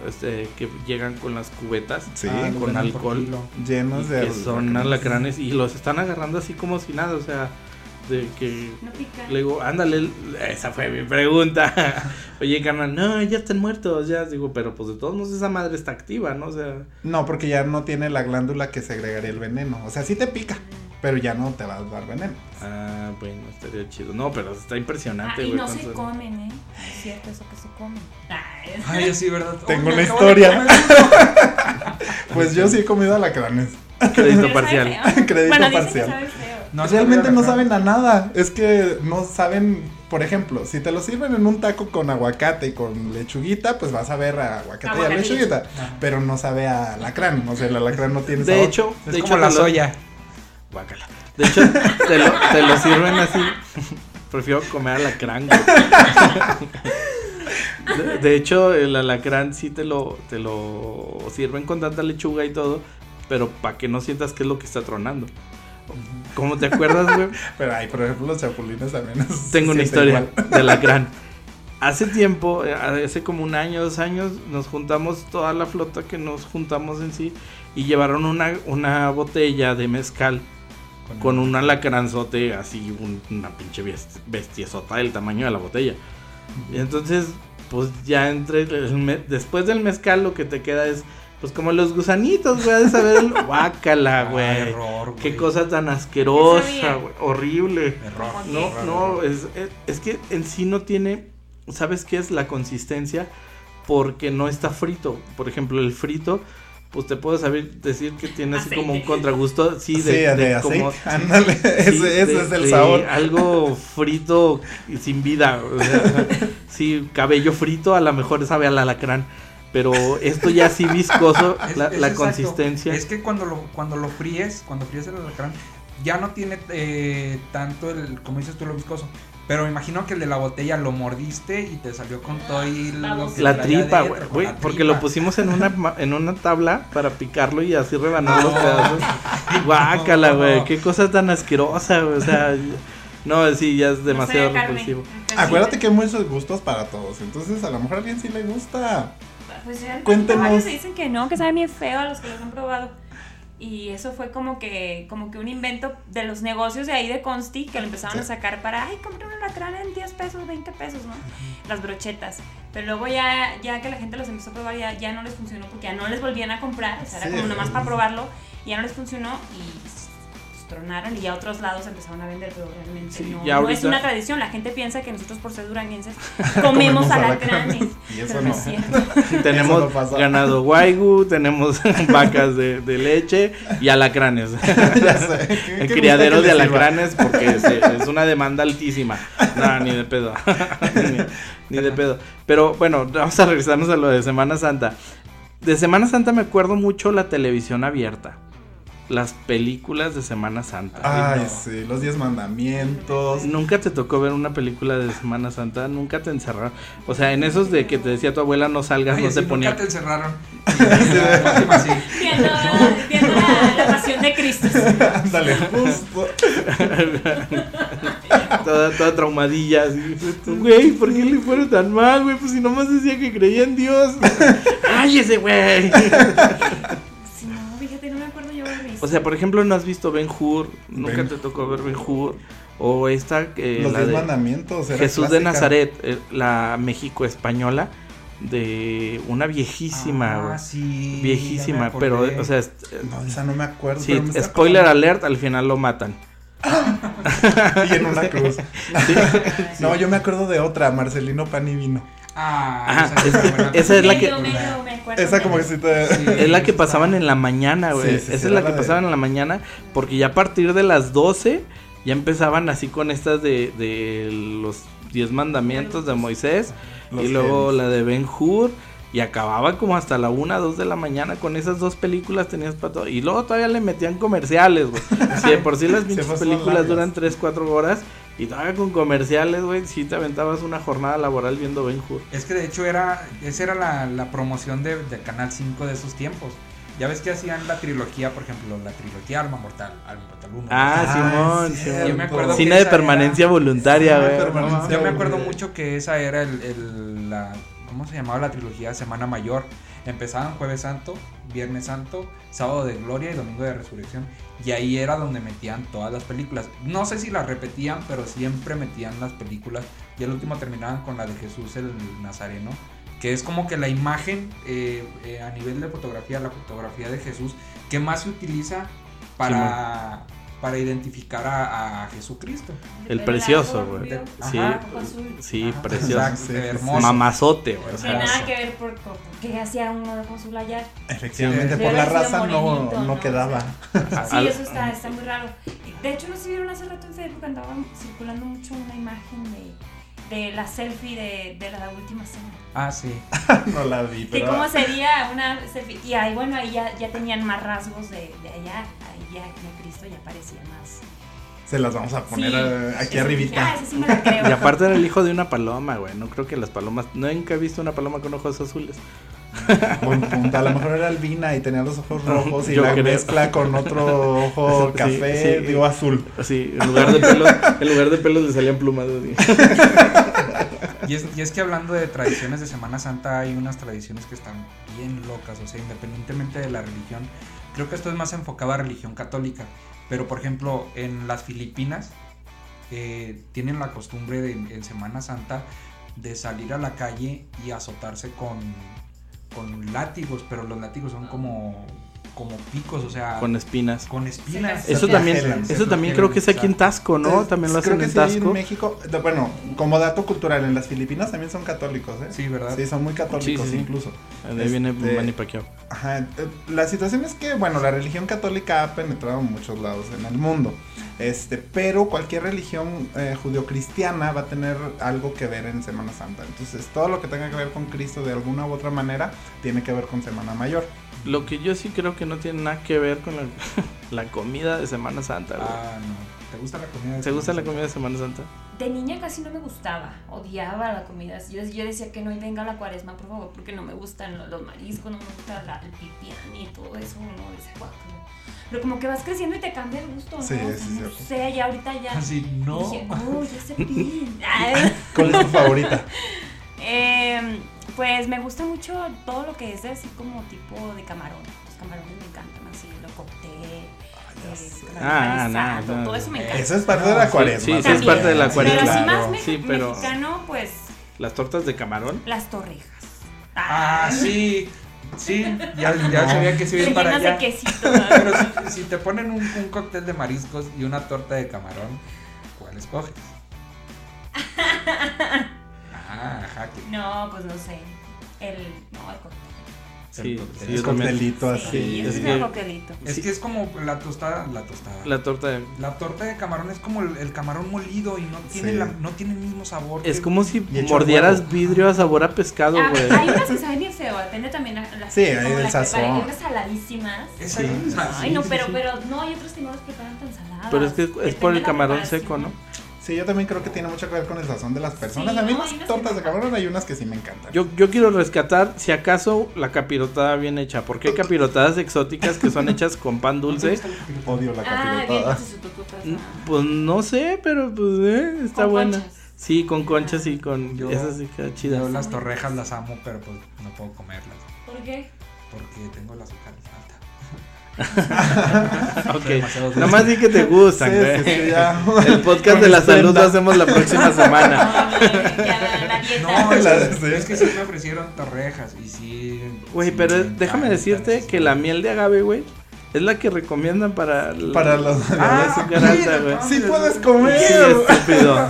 este, que llegan con las cubetas Sí, Ah, con alcohol. llenos de que son alacranes y los están agarrando así como si nada, o sea, de que No pica. le digo, ándale, esa fue mi pregunta. Oye, carnal, no, ya están muertos, ya digo, pero pues de todos modos esa madre está activa, ¿no? O sea, No, porque ya no tiene la glándula que segregaría el veneno. O sea, sí te pica, pero ya no te va a dar veneno. ah, bueno, estaría chido. No, pero está Ah, impresionante, y güey. no se comen, ¿eh? Es cierto eso que se comen. Ay, sí, ¿verdad? Tengo Oye, una historia. Pues yo sí he comido alacranes. Crédito pero sabe parcial. Crédito bueno, parcial. No, Realmente no saben a nada. Es que no saben, por ejemplo, si te lo sirven en un taco con aguacate y con lechuguita, pues vas a ver a aguacate y a lechuguita. Ajá. Pero no sabe a alacrán. O sea, el alacrán no tiene De sabor. hecho, Es de como hecho la te lo- soya. Guácala. De hecho, te lo, te lo sirven así. Prefiero comer alacrán. güey. De, de hecho, el alacrán sí te lo, te lo sirven con tanta lechuga y todo, pero para que no sientas que es lo que está tronando. ¿Cómo te acuerdas, güey? Pero ay, por ejemplo, los chapulines también. Tengo una historia igual. de alacrán. Hace tiempo, eh, hace como un año, dos años, nos juntamos toda la flota que nos juntamos en sí y llevaron una, una botella de mezcal con un alacranzote así, un- una pinche best- bestiesota del tamaño de la botella. Y entonces, pues ya entre el me- después del mezcal lo que te queda es Pues como los gusanitos, güey, de saber el guácala, Ah, güey. error, Qué güey. cosa tan asquerosa, güey. Horrible. Error. No, Error, no, error. es, es, es que en sí no tiene, ¿sabes qué es la consistencia? Porque no está frito. Por ejemplo, el frito, pues te puedo saber decir que tiene así como un contragusto, sí, Sí, de, de, de aceite. como... Ándale, sí, ese, ese de- es el de sabor. Algo frito y sin vida. o sea, sí, cabello frito a lo mejor sabe al alacrán. Pero esto ya sí viscoso, Es- la, es la consistencia. Es que cuando lo, cuando lo fríes, cuando fríes el alacrán, ya no tiene eh, tanto el, como dices tú, lo viscoso. Pero me imagino que el de la botella lo mordiste y te salió con todo y lo que La tripa, güey, porque tripa. lo pusimos en una en una tabla para picarlo y así rebanar los No. pedazos. Guácala, No. güey, qué cosa tan asquerosa, güey, o sea, no, sí, ya es No demasiado carne. repulsivo. Acuérdate que hay muchos gustos para todos. Entonces, a lo mejor a alguien sí le gusta. Pues varios se dicen que no, que saben bien feo a los que los han probado. Y eso fue como que, como que un invento de los negocios de ahí de Consti que lo empezaron Sí. a sacar para, ay, compré un alacrán en 10 pesos, 20 pesos, ¿no? Las brochetas. Pero luego ya, ya que la gente los empezó a probar, ya, ya no les funcionó porque ya no les volvían a comprar. O sea, era como nomás para probarlo. Y ya no les funcionó y tronaron y ya otros lados empezaron a vender, pero realmente Sí, no, es una tradición. La gente piensa que nosotros por ser duranguenses Comemos alacranes. Y eso no. no es cierto. Tenemos no ganado guaygu, tenemos vacas de, de leche y alacranes. ya sé. ¿Qué- El qué criadero de sirva? alacranes porque es una demanda altísima. No, ni de pedo. ni, ni de pedo. Pero bueno, vamos a regresarnos a lo de Semana Santa. De Semana Santa me acuerdo mucho la televisión abierta. Las películas de Semana Santa. Ay, no. sí, los diez mandamientos. Nunca te tocó ver una película de Semana Santa, nunca te encerraron. O sea, en esos de que te decía tu abuela no salgas, no sí, se nunca ponía. te encerraron. Viendo, viendo la, la pasión de Cristo. Ándale, justo. toda, toda traumadilla. Así. Güey, ¿por qué le fueron tan mal, güey? Pues si nomás decía que creía en Dios. ¡Ay, ese güey! O sea, por ejemplo, ¿no has visto Ben Hur? Nunca Ben- te tocó ver Ben Hur. O esta, eh, los la diez de mandamientos. era Jesús de. Nazaret, eh, la México española, de una viejísima. Ah, sí, viejísima, pero, o sea, es- No, esa no me acuerdo. sí, me spoiler alert, al final lo matan. Y en una cruz. No, yo me acuerdo de otra, Marcelino Pan y Vino. Ah, Ajá, esa, es esa la que- Esa como que menos. sí te... Sí. Es la que pasaban en la mañana, güey. Sí, sí, sí, Esa es la que de- pasaban en la mañana, porque ya a partir de las 12 ya empezaban así con estas de, de los 10 mandamientos de Moisés Los y luego la de Ben Hur y acababa como hasta la 1, 2 de la mañana con esas dos películas tenías para todo. Y luego todavía le metían comerciales, güey. Si de por sí las pinches películas duran 3, 4 horas y todavía con comerciales, güey, sí te aventabas una jornada laboral viendo Ben Hur. Es que de hecho era, esa era la, la promoción de, de Canal 5 de esos tiempos. Ya ves que hacían la trilogía, por ejemplo, la trilogía Alma Mortal, Alma Mortal 1. Ah, Ah, Simón, es Simón. Yo me acuerdo Cine que de permanencia era- voluntaria, güey. No, Yo me acuerdo mucho que esa era el, el- la, ¿cómo se llamaba la trilogía? Semana Mayor. Empezaban Jueves Santo, Viernes Santo, Sábado de Gloria y Domingo de Resurrección. Y ahí era donde metían todas las películas. No sé si las repetían, pero siempre metían las películas. Y al último terminaban con la de Jesús el Nazareno. Que es como que la imagen eh, eh, a nivel de fotografía, la fotografía de Jesús, que más se utiliza para, para identificar a, a Jesucristo. El precioso, güey. Sí. Sí, Ajá, precioso. exacto, hermoso. Mamazote, güey. o Que sea, nada que ver por, por qué hacía uno de azul allá. Efectivamente, Sí. por la raza no, morenito, no ¿no? quedaba. Sí, eso está, está muy raro. De hecho, no si vieron hace rato en Facebook, andaba circulando mucho una imagen de, de la selfie de, de la última cena. Ah, sí. no la vi, Que pero... cómo sería una selfie. Y ahí, bueno, ahí ya, ya tenían más rasgos de, de allá. Ahí ya de Cristo ya parecía más. Se las vamos a poner Sí, aquí arribita. Ah, sí me la creo. Y aparte era el hijo de una paloma, güey. No creo que las palomas. Nunca he visto una paloma con ojos azules. Buen punto. A lo mejor era albina y tenía los ojos rojos y Yo la creo. mezcla con otro ojo Sí, café, sí. digo azul. Así, en lugar de pelos, en lugar de pelos le salían plumas. así. Y es, y es que hablando de tradiciones de Semana Santa, hay unas tradiciones que están bien locas, o sea, independientemente de la religión. Creo que esto es más enfocado a religión católica. Pero, por ejemplo, en las Filipinas eh, tienen la costumbre de, en Semana Santa de salir a la calle y azotarse con, con látigos, pero los látigos son como, como picos, o sea, Con espinas. con espinas. Eso también, eso también creo que es aquí en. Tasco, ¿no? Es- También lo creo hacen que en sí, Tasco. en México. Bueno, como dato cultural, en las Filipinas también son católicos, ¿eh? Sí, ¿verdad? Sí, son muy católicos Sí, incluso. De ahí viene Este- Manny Pacquiao. Ajá, eh, la situación es que, bueno, la religión católica ha penetrado en muchos lados en el mundo. Este, pero cualquier religión eh, judeocristiana va a tener algo que ver en Semana Santa. Entonces, todo lo que tenga que ver con Cristo de alguna u otra manera tiene que ver con Semana Mayor. Lo que yo sí creo que no tiene nada que ver con la, la comida de Semana Santa, güey. Ah, no. ¿Te gusta la comida? de ¿Te gusta la comida de Semana Santa? De niña casi no me gustaba, odiaba la comida. Yo, yo decía que no y venga la cuaresma, por favor, porque no me gustan los, los mariscos, no me gusta la- el pipián y todo eso, no, decía, guácala. Pero como que vas creciendo y te cambia el gusto, ¿no? Sí, O sea, sí, no cierto. sé, ya ahorita ya. Así, Y no. Dije, oh, ya sé bien. ¿Cuál es tu favorita? Em, pues me gusta mucho todo lo que es de así como tipo de camarón. Los camarones me encantan así, lo ya eh, Ah, no, no, todo eso me encanta. Eso es parte de la sí, cuaresma. sí, sí, es también. parte de la Sí, cuaresma. Pero así claro. más me- Sí, pero- mexicano, pues Las tortas de camarón. las torrejas. Ah, sí. Sí, ya, ya No. sabía que se iba para allá. quesito. Pero si, si te ponen un, un cóctel de mariscos y una torta de camarón, ¿cuál escoges? Ah, jaque. No, pues no sé. El. No, el cóctel. Sí, El sí, Es coctelito Sí, así. es es un que- coctelito. Es Sí. que es como la tostada, la tostada. La torta de... La torta de camarón es como el, el camarón molido y no tiene, Sí. la, no tiene el mismo sabor. Es que- como si mordieras vidrio a sabor a pescado, Ah, güey. hay unas que saben bien feo, depende también la- las Sí, como hay del sazón. preparan, hay unas saladísimas. Esa ah, Ay, no, sí, pero, sí. pero no, hay otras que no las preparan tan saladas. Pero es que es Depende por el camarón seco, ¿no? Sí, yo también creo que tiene mucho que ver con el sazón de las personas. Sí, a mí no, las tortas de no. camarón hay unas que sí me encantan. Yo, yo quiero rescatar, si acaso, la capirotada bien hecha. Porque hay capirotadas exóticas que son hechas con pan dulce. Odio la Ah, bien, capirotada. pues, no sé, pero pues eh, está Con buena. conchas. Sí, con conchas y con... Yo- esas sí queda chida. Yo las torrejas las amo, pero pues no puedo comerlas. ¿Por qué? Porque tengo el azúcar. Ok. demasiado dulce. Nada más di que te gustan, Sí, güey. sí, sí, ya. El podcast de la salud lo hacemos la próxima semana. No, es, sí. es que sí me ofrecieron torrejas y sí. Güey, sí pero me déjame decirte sí. que la miel de agave, güey, es la que recomiendan para... Para los. Ah, azúcar alta, güey. sí puedes Sí, comer. estúpido.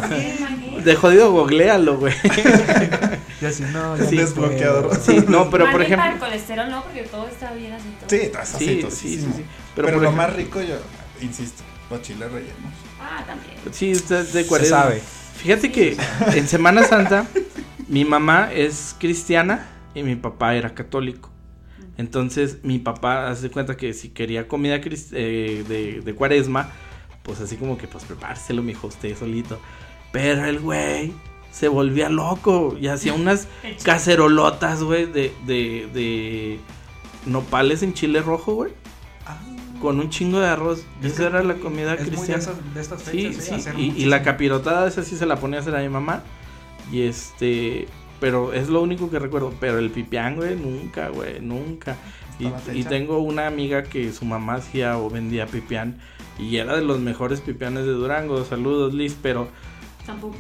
De jodido, googlealo, güey. Y así, no, no desbloqueador. Sí, no, pero Más por bien Para el ejemplo... colesterol no, porque todo está bien así. todo. Sí, está Sí, sí, sí, sí. Pero, lo ejemplo- más rico, yo insisto, los chiles rellenos. Ah, también. Sí, está de Se cuaresma. sabe. Fíjate que en Semana Santa mi mamá es cristiana y mi papá era católico. Entonces mi papá hace cuenta que si quería comida eh, de, de cuaresma, pues así como que pues prepárselo, mijo, usted solito. Pero el güey se volvía loco y hacía unas cacerolotas, güey, de, de, de nopales en chile rojo, güey. Con un chingo de arroz. Es Esa era la comida es muy de cristiana. esas- de estas Sí, fechas, sí, hacer y, y la capirotada esa sí se la ponía a hacer a mi mamá. Y este, pero es lo único que recuerdo. Pero el pipián, güey, nunca, güey, nunca. Y, y tengo una amiga que su mamá hacía o vendía pipián. Y era de los mejores pipianes de Durango. Saludos, Liz, pero Tampoco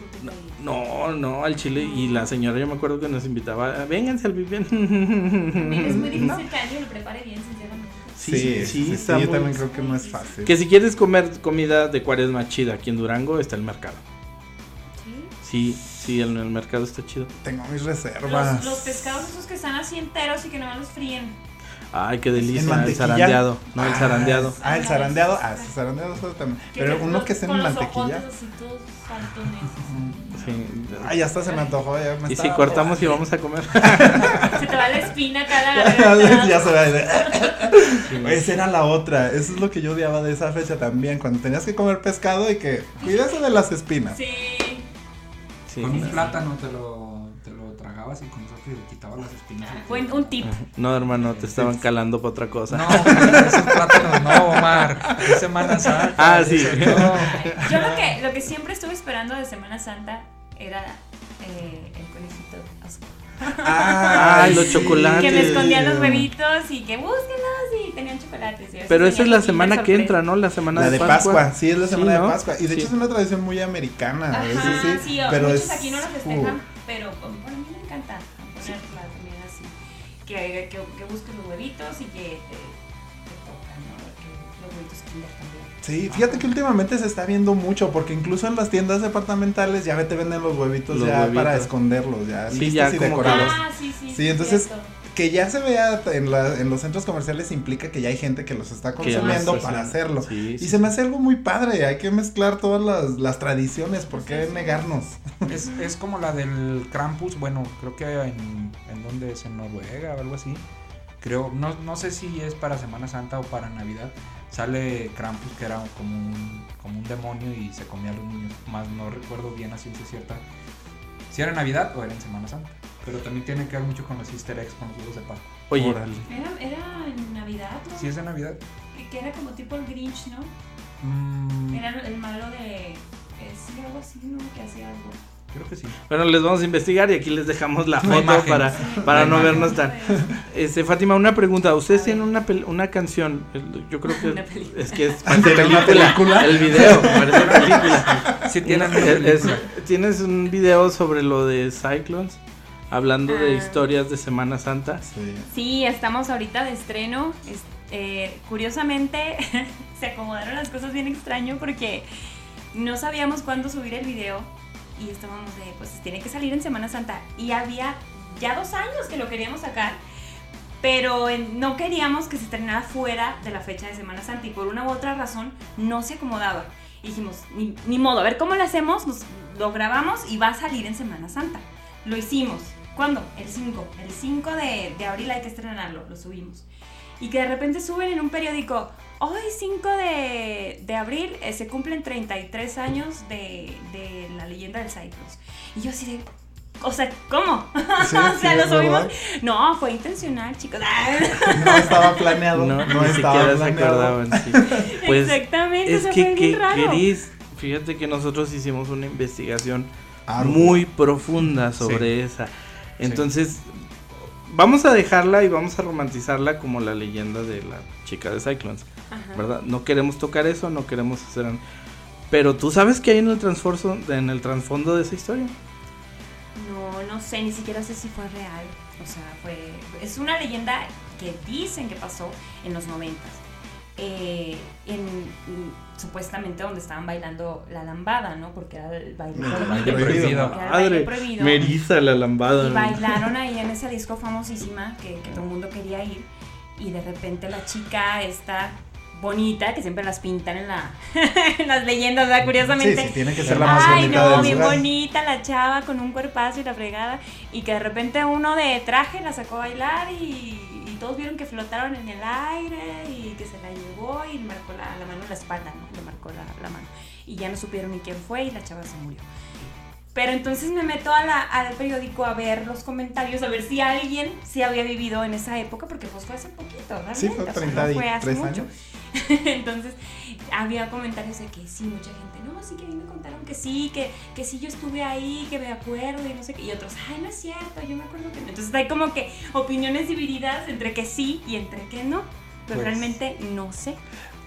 no, no, al chile. Y la señora, yo me acuerdo que nos invitaba, vénganse al. También es muy difícil que alguien lo prepare bien, sinceramente. Sí, sí, sí, está yo muy- también creo que no es fácil. Que si quieres comer comida de cuaresma chida aquí en Durango, está el mercado. Sí. Sí, sí, en el mercado está chido. Tengo mis reservas. Los, los pescados esos que están así enteros y que nomás los fríen. Ay, qué ¿En delicia, el zarandeado. No, el Ah, zarandeado. Ah, el zarandeado. Ah, sí, zarandeado también. Pero uno que esté en mantequilla. Sí. Ah, ya hasta se me antojó. Ya me Y si cortamos y vamos a comer. Se te va la espina cada ya se va a ir. Esa era la otra. Eso es lo que yo odiaba de esa fecha también. Cuando tenías que comer pescado y que cuídate de las espinas. Sí. Sí. Con un plátano te lo, y con eso te quitabas las espinas. Buen, un tip. No, hermano, te estaban calando para otra cosa. No, esos plátanos no, Omar. Es Semana Santa. Ah, sí. no. Yo lo que, lo que siempre estuve esperando de Semana Santa era eh, el conejito azul. Ay, los chocolates. Que me escondían los huevitos y que búsquenlos y tenían chocolates. y Pero esa es la semana que entra, ¿no? La semana La de Pascua. sí, es la Sí, semana ¿no? de Pascua. Y de Sí. hecho es una tradición muy americana. Ajá, sí. sí, pero muchos es, aquí no lo festejan, uh, pero mí encanta ponerla también así. que, que, que busques los huevitos y que te, te tocan, ¿no? Que los huevitos Kinder también. Sí, fíjate que últimamente se está viendo mucho porque incluso en las tiendas departamentales ya te venden los huevitos Los ya huevitos. para esconderlos, ya Sí, listos ya y que decorados. Ah, sí, sí. Sí, entonces, cierto. Que ya se vea en, la- en los centros comerciales implica que ya hay gente que los está consumiendo para hacen. hacerlo. Sí, Y sí. se me hace algo muy padre, hay que mezclar todas las, las tradiciones, ¿por qué Sí, sí. negarnos? Es, es como la del Krampus, bueno, creo que en, en donde es en Noruega o algo así. Creo, no, no sé si es para Semana Santa o para Navidad. Sale Krampus, que era como un, como un demonio y se comía a los niños. Más no recuerdo bien a ciencia cierta si era Navidad o era en Semana Santa. Pero también tiene que ver mucho con los easter eggs, con los huevos de Pascua. Oye. Era, era en Navidad, ¿no? Si es de Navidad, Que, que era como tipo el Grinch, ¿no? mm, Era el malo de. eh, sí, algo así, ¿no? Que hacía algo. creo que sí. bueno, les vamos a investigar y aquí les dejamos la foto para, Sí. para no vernos tan... Este, Fátima, una pregunta. Ustedes tienen una, pel- una canción, yo creo que Una película. es que es ¿De una película? el video, parece película. Sí tienen una Es- es- película. tienes un video sobre lo de Cyclones, hablando de Ah. historias de Semana Santa. Sí. Sí, estamos ahorita de estreno. Es- eh, curiosamente, se acomodaron las cosas bien extraño porque no sabíamos cuándo subir el video y estábamos de, pues tiene que salir en Semana Santa. Y había ya dos años que lo queríamos sacar, pero no queríamos que se estrenara fuera de la fecha de Semana Santa y por una u otra razón no se acomodaba. Y dijimos, ni, ni modo, a ver cómo lo hacemos, nos, lo grabamos y va a salir en Semana Santa. Lo hicimos. ¿Cuándo? El 5. El 5 de, de abril hay que estrenarlo, lo subimos. Y que de repente suben en un periódico, hoy 5 de, de abril eh, se cumplen 33 años de, de la leyenda del Cyclops. Y yo así de, o sea, ¿cómo? Sí, o sea, sí, lo subimos. No, fue intencional, chicos. No estaba planeado. No, No, ni estaba siquiera se planeado. acordaban. sí. Pues Exactamente, es eso que, fue que bien raro. Fíjate que nosotros hicimos una investigación muy profunda sobre esa. Entonces, vamos a dejarla y vamos a romantizarla como la leyenda de la chica de Cyclones, Ajá. ¿verdad? No queremos tocar eso, no queremos hacer... Pero tú sabes que hay en el trasfondo, en el trasfondo de esa historia. No, no sé, ni siquiera sé si fue real. O sea, fue. Es una leyenda que dicen que pasó en los noventas. Eh, en, supuestamente donde estaban bailando la lambada, ¿no? Porque era el baile El prohibido. baile prohibido. Era el baile Madre, prohibido. me eriza la lambada. Y ¿no? bailaron ahí en esa disco famosísima que, que todo el mundo quería ir. Y de repente la chica esta bonita, que siempre las pintan en, la, en las leyendas, ¿verdad? Sí, Curiosamente. sí, tiene que ser la más Ay, bonita no, bien lugar. bonita la chava con un cuerpazo y la fregada. Y que de repente uno de traje la sacó a bailar y todos vieron que flotaron en el aire y que se la llevó y le marcó la, la mano en la espalda, ¿no? Le marcó la, la mano. Y ya no supieron ni quién fue y la chava se murió. Pero entonces me meto a la- al periódico a ver los comentarios, a ver si alguien sí había vivido en esa época, porque pues fue hace poquito, realmente. Sí, fue o sea, 30 no fue hace 33 mucho. años. Entonces, había comentarios de que sí, mucha gente, no, sí que a mí me contaron que sí, que, que sí yo estuve ahí, que me acuerdo y no sé qué. Y otros, ay, no es cierto, yo me acuerdo que no. Entonces hay como que opiniones divididas entre que sí y entre que no. Pero Pues- realmente no sé.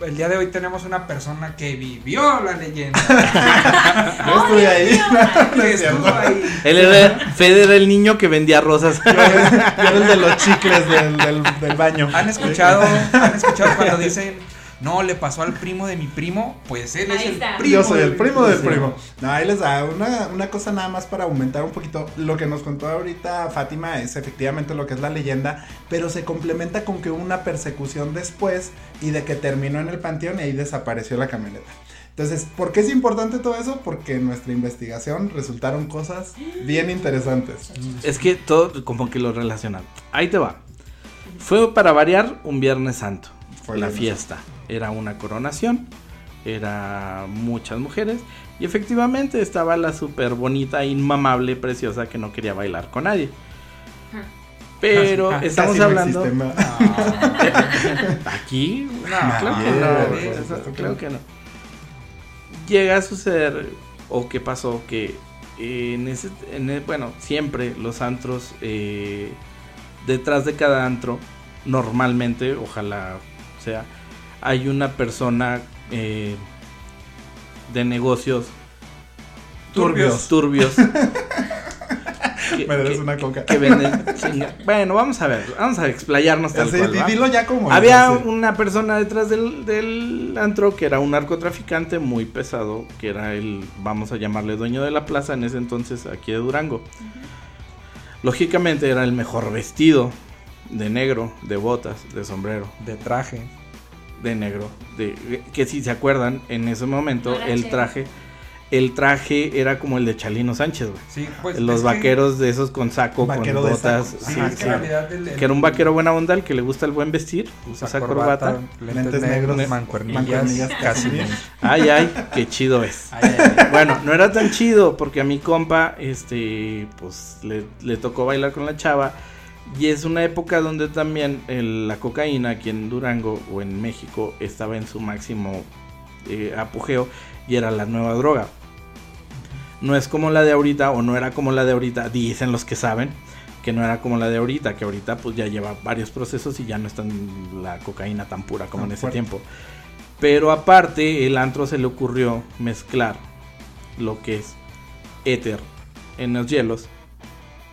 El día de hoy tenemos una persona que vivió la leyenda. Yo estuve ahí. No estuvo. Él era, Fede era el niño que vendía rosas. Yo era yo era el de los chicles del, del, del baño. ¿Han escuchado, han escuchado cuando dicen, no, le pasó al primo de mi primo? Pues él es el está. primo. Yo soy el primo del Sí. primo. No, ahí les da una, una cosa nada más para aumentar un poquito. Lo que nos contó ahorita Fátima es efectivamente lo que es la leyenda, pero se complementa con que hubo una persecución después y de que terminó en el panteón y ahí desapareció la camioneta. Entonces, ¿por qué es importante todo eso? Porque en nuestra investigación resultaron cosas bien interesantes. Es que todo como que lo relacionan. Ahí te va. Fue para variar un Viernes Santo. Fue la Viernes fiesta. Era una coronación. Era muchas mujeres. Y efectivamente estaba la súper bonita, inmamable, preciosa que no quería bailar con nadie. Pero Casi- estamos Casi no hablando. existe más. Aquí, no, No, claro que no, no, eso- que claro no. que no. Llega a suceder, o qué pasó, que en ese, en el- bueno, siempre los antros, eh, detrás de cada antro, normalmente, ojalá sea, hay una persona eh, de negocios Turbios. turbios que- Me debes que- una coca. que venden chinga- Bueno, vamos a ver, vamos a explayarnos tal Sí, cual, dilo ya como Había una persona detrás del, del antro que era un narcotraficante muy pesado, que era el, vamos a llamarle dueño de la plaza en ese entonces aquí de Durango. Lógicamente era el mejor vestido, de negro, de botas, de sombrero, De traje. De negro, de que si se acuerdan, en ese momento el traje, el traje era como el de Chalino Sánchez, güey. Sí, pues. Los que- vaqueros de esos con saco, Vaquero con botas, saco. sí, Ajá, sí. que el- era un vaquero buena onda, el que le gusta el buen vestir, usa usa corbata. lentes, lentes negros, mancuernillas, mancuernillas, casi bien. Ay, ay, qué chido es. Ay, ay, ay. Bueno, no era tan chido porque a mi compa, este, pues le, le tocó bailar con la chava. Y es una época donde también el- la cocaína aquí en Durango o en México estaba en su máximo eh, apogeo y era la nueva droga. No es como la de ahorita o no era como la de ahorita, dicen los que saben que no era como la de ahorita, que ahorita pues ya lleva varios procesos y ya no es tan la cocaína tan pura como Tan en ese fuerte. tiempo. Pero aparte, el antro se le ocurrió mezclar lo que es éter en los hielos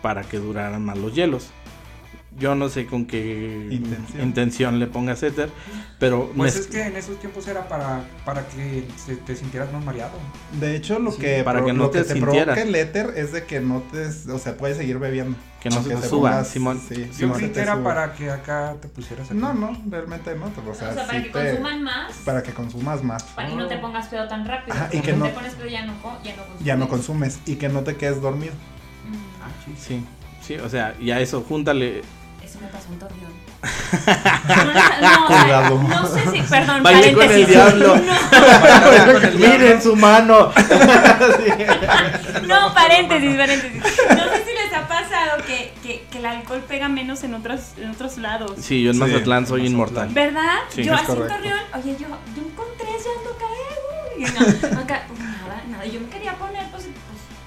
para que duraran más los hielos. Yo no sé con qué Intención. intención, le pongas éter, pero Pues es que en esos tiempos era para, para que se- te sintieras más mareado. De hecho, lo Sí, que, para que no lo te que te provoca el éter es de que no te, o sea, puedes seguir bebiendo. Que no se te suba, pongas- Simón. sí, Yo creí que era suba. para que acá te pusieras acá. No, no, realmente no. O sea, o sea, para sí que te- consuman más. para que consumas más. Para que no te pongas pedo tan rápido. Ajá, y que no- te pones pedo ya no, co- ya no consumes. Ya no consumes y que no te quedes dormido. Mm, Ah, sí. sí, sí, o sea, y a eso júntale Me pasó en Torreón. no, no, no, sé si, perdón, Bailé con el diablo. Miren su mano. No, paréntesis, paréntesis. No sé si les ha pasado que, que, que el alcohol pega menos en otros, en otros lados. Sí, yo en Sí, Mazatlán soy Mazatlán. inmortal. ¿Verdad? Sí, yo así en correcto. Torreón, oye, yo, yo encontré ese ando caer, y no, acá, pues nada, nada, yo me quería poner pues,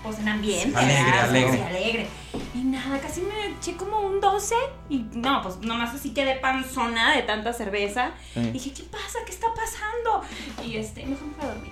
pues, en ambiente, Alegre, ¿verdad? alegre. Sí, alegre. Y nada, casi me eché como un 12 y no, pues nomás así quedé panzona de tanta cerveza. Sí. Y dije, ¿qué pasa? ¿Qué está pasando? Y este, mejor me fui a dormir.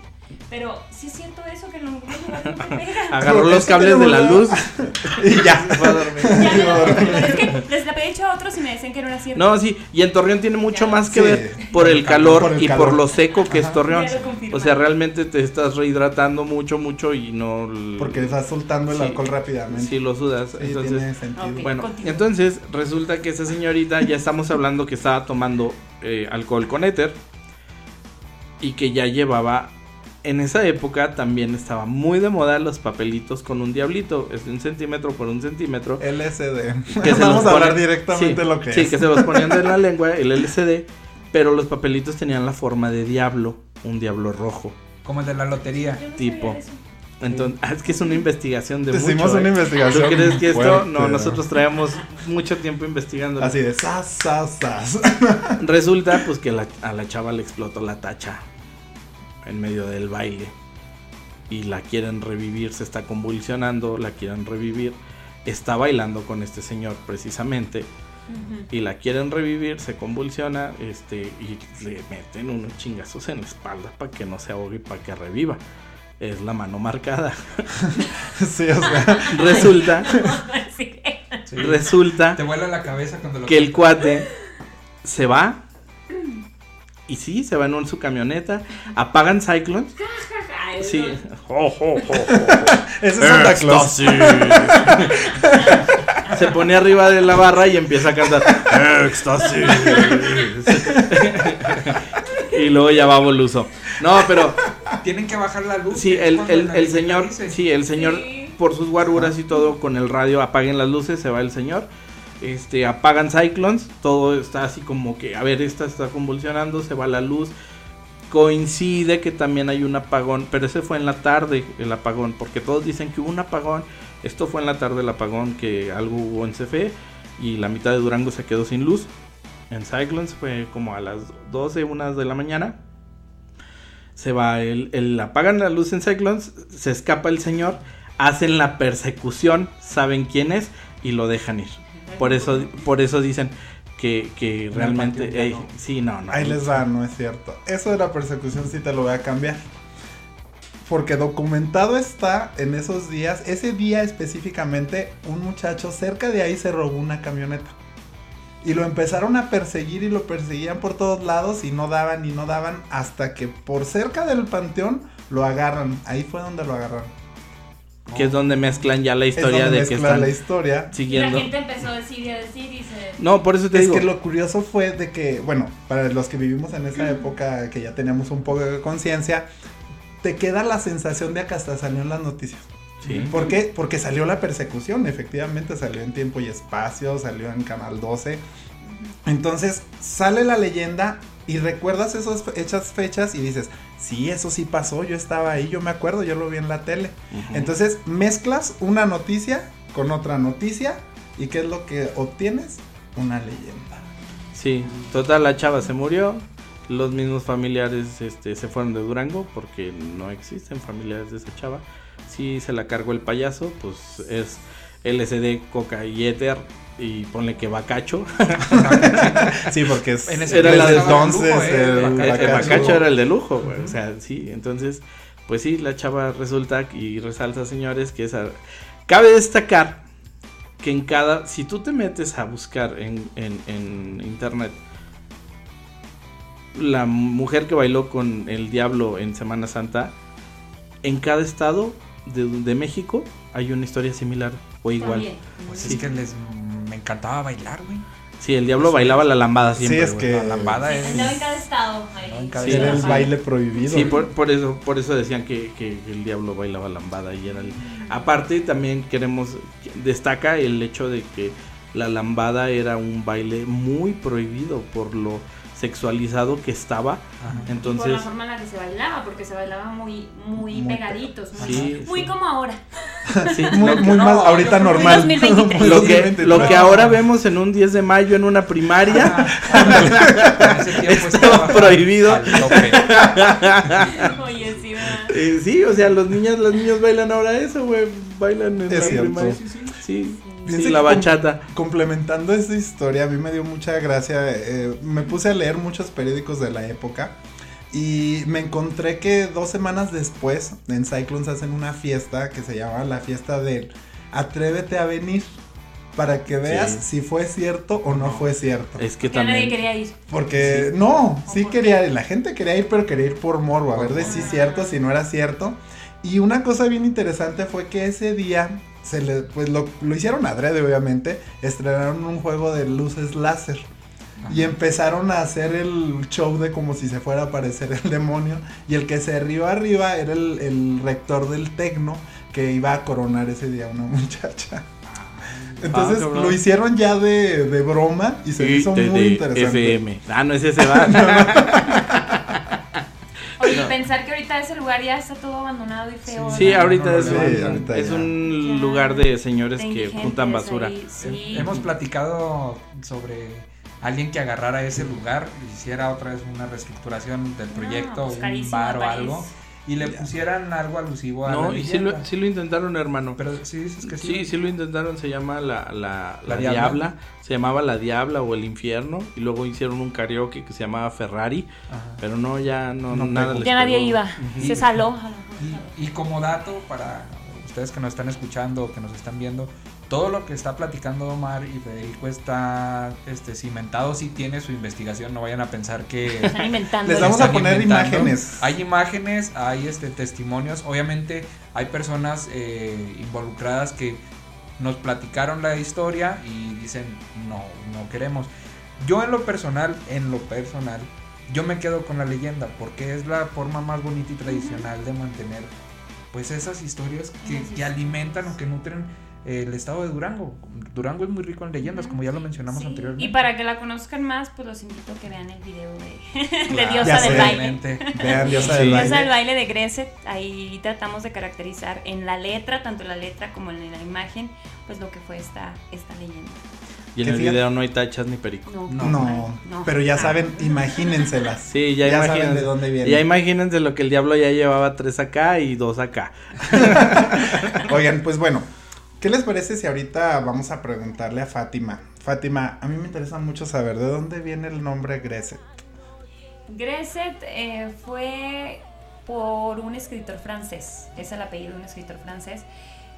Pero sí es cierto eso que en algunos lugares no te pega. Agarró los es cables de la luz. y ya. Fue a dormir. Ya es que les la había dicho a otros y me decían que no era cierto. No, sí, y en Torreón tiene mucho Ya. más que Sí, ver por el calor por el y calor. por lo seco que es Ajá. Torreón. Lo confirmaron. O sea, realmente te estás rehidratando mucho, mucho y no... Porque estás soltando el Sí. alcohol rápidamente. Sí, lo sudas. Sí, Entonces, tiene sentido. Bueno, Continúa. entonces resulta que esa señorita ya estamos hablando que estaba tomando eh, alcohol con éter y que ya llevaba en esa época también estaba muy de moda los papelitos con un diablito, es de un centímetro por un centímetro. LSD. Que se Vamos los a hablar ponen- directamente sí, lo que sí, es. que se los ponían de la lengua, el LCD, pero los papelitos tenían la forma de diablo, un diablo rojo. Como el de la lotería. No tipo. Entonces, ah, es que es una investigación de Hicimos mucho. una ¿eh? investigación. ¿Tú crees que esto? fuerte, No, nosotros traemos mucho tiempo investigando. Así de sas, sas, sas. Resulta pues que la- a la chava le explotó la tacha en medio del baile y la quieren revivir, se está convulsionando, la quieren revivir, está bailando con este señor precisamente y la quieren revivir, se convulsiona este y le meten unos chingazos en la espalda para que no se ahogue y para que reviva. Es la mano marcada. sí, o sea. Resulta. Sí. resulta Te vuela la cabeza cuando lo que el cuate se va. Y sí, se va en su camioneta. Apagan Cyclones. Sí. Ese es Santa Claus. Se pone arriba de la barra y empieza a cantar. Éxtasis. y luego ya va Boluso. No, pero Tienen que bajar la luz. sí, el, cuando el, señor, sí, el señor, Sí. por sus guaruras y todo, con el radio apaguen las luces, se va el señor. Este, apagan Cyclones, todo está así como que, a ver, esta está convulsionando, se va la luz. Coincide que también hay un apagón, pero ese fue en la tarde el apagón, porque todos dicen que hubo un apagón. Esto fue en la tarde el apagón, que algo hubo en CFE y la mitad de Durango se quedó sin luz. En Cyclones fue como a las 12, unas de la mañana. Se va el, el- apagan la luz en Cyclones, se escapa el señor, hacen la persecución, saben quién es y lo dejan ir. Por eso, por eso dicen que, que realmente, ey, sí, no, no. Ahí les va, no es cierto. Eso de la persecución sí te lo voy a cambiar. porque documentado está en esos días, ese día específicamente, un muchacho cerca de ahí se robó una camioneta. Y lo empezaron a perseguir y lo perseguían por todos lados y no daban y no daban hasta que por cerca del panteón lo agarran. Ahí fue donde lo agarraron. Que es donde mezclan ya la historia es donde de que están la historia. Y la siguiendo. gente empezó a decir y a decir y se... No, por eso te Es digo. que lo curioso fue de que, bueno, para los que vivimos en esa época que ya teníamos un poco de conciencia, te queda la sensación de que hasta salió en las noticias. Sí. ¿Por qué? Porque salió la persecución, efectivamente salió en tiempo y espacio, salió en Canal 12. Entonces sale la leyenda y recuerdas esas esas fechas y dices, sí, eso sí pasó, yo estaba ahí, yo me acuerdo, yo lo vi en la tele. Entonces mezclas una noticia con otra noticia y ¿qué es lo que obtienes? Una leyenda. Sí, total, la chava se murió. Los mismos familiares este, se fueron de Durango porque no existen familiares de esa chava. Si se la cargó el payaso, pues es LSD, coca y éter. Y ponle que bacacho. Sí, porque es, En ese Era desde de entonces lujo, eh, el el El, el bacacho. bacacho era el de lujo, güey. O sea, sí, entonces, pues sí, la chava resulta y resalta, señores, que esa... Cabe destacar que en cada... Si tú te metes a buscar en, en- en internet la mujer que bailó con el diablo en Semana Santa, en cada estado de, de México hay una historia similar o igual. También. Pues Sí. es que les me encantaba bailar, güey. Sí, el diablo bailaba la lambada Sí, siempre. es güey. que La lambada es. Estaba en cada estado. en cada Sí, era el baile prohibido. Sí, por, por eso, por eso decían que, que el diablo bailaba lambada y era el... Aparte también queremos destaca el hecho de que la lambada era un baile muy prohibido por lo sexualizado que estaba. Ajá. por la Entonces, forma en la que se bailaba, porque se bailaba muy, muy, Muy pegaditos, muy, Sí, muy sí. como ahora. sí, Muy, muy no, más, ahorita que normal. 2023. lo que- 2023. lo que ahora vemos en un 10 de mayo en una primaria En ese tiempo Estaba prohibido. Oye, sí, ¿verdad? eh, sí, o sea, los niños, los niños bailan ahora eso, güey, bailan en Es la cierto. primaria. Sí, sí, sí, Piensa sí, la com- bachata. Complementando esta historia, a mí me dio mucha gracia. eh, me puse a leer muchos periódicos de la época y me encontré que dos semanas después en Cyclones hacen una fiesta que se llama la fiesta del Atrévete a venir para que veas Sí. si fue cierto o no fue cierto. Es que Que nadie también quería ir. Porque no, sí por quería ir, la gente quería ir, pero quería ir por morbo, a ver de si es cierto, si no era cierto. Y una cosa bien interesante fue que ese día se le, pues lo, lo hicieron adrede, obviamente, estrenaron un juego de luces láser. Y empezaron a hacer el show de como si se fuera a aparecer el demonio. Y el que se rió arriba era el, el rector del Tecno que iba a coronar ese día una muchacha. Entonces Ah, cabrón. lo hicieron ya de, de broma y se me hizo muy interesante. FM. Ah, no es ese va. Oye, No. Pensar que ahorita ese lugar ya está todo abandonado y feo. Sí, ahorita no, es, no, un, sí, ahorita es ya. un Ya. lugar de señores De que juntan basura. ahí, sí. Hemos platicado sobre alguien que agarrara ese lugar, hiciera otra vez una reestructuración del No, proyecto, pues un bar o París. Y le pusieran algo alusivo a No, la y sí lo, sí lo intentaron, hermano. Pero sí dices que sí. Sí, sí lo intentaron, se llama la, la, la ¿La Diabla? Diabla? se llamaba La Diabla o El Infierno, y luego hicieron un karaoke que se llamaba Ferrari, Ajá. pero no, ya no, No nada les Ya nadie pegó. iba. Ujú. Se saló. Y, y como dato para ustedes que nos están escuchando o que nos están viendo, todo lo que está platicando Omar y Federico está este, cimentado, sí tiene su investigación, no vayan a pensar que... Están inventando. Les vamos están a poner inventando. imágenes. Hay imágenes, hay este testimonios. Obviamente hay personas eh, involucradas que nos platicaron la historia y dicen no, no queremos. Yo en lo personal, en lo personal, yo me quedo con la leyenda porque es la forma más bonita y tradicional de mantener pues esas historias que, alimentan o que nutren el estado de Durango. Durango es muy rico en leyendas, como ya lo mencionamos Sí, anteriormente. Y para que la conozcan más, pues los invito a que vean el video de, de Claro, Diosa Ya del. Baile. Vean, Diosa Sí. del Diosa baile. del baile de Greset, ahí tratamos de caracterizar en la letra, tanto la letra como en la imagen, pues lo que fue esta, esta leyenda. Y en el fíjate- video no hay tachas ni perico. No, No, no. pero ya Ah. saben, imagínenselas. Sí, ya, Ya saben de dónde viene. Ya imagínense lo que el diablo ya llevaba tres acá y dos acá. Oigan, pues bueno, ¿qué les parece si ahorita vamos a preguntarle a Fátima? Fátima, a mí me interesa mucho saber de dónde viene el nombre Greset. Greset eh, fue por un escritor francés, es el apellido de un escritor francés,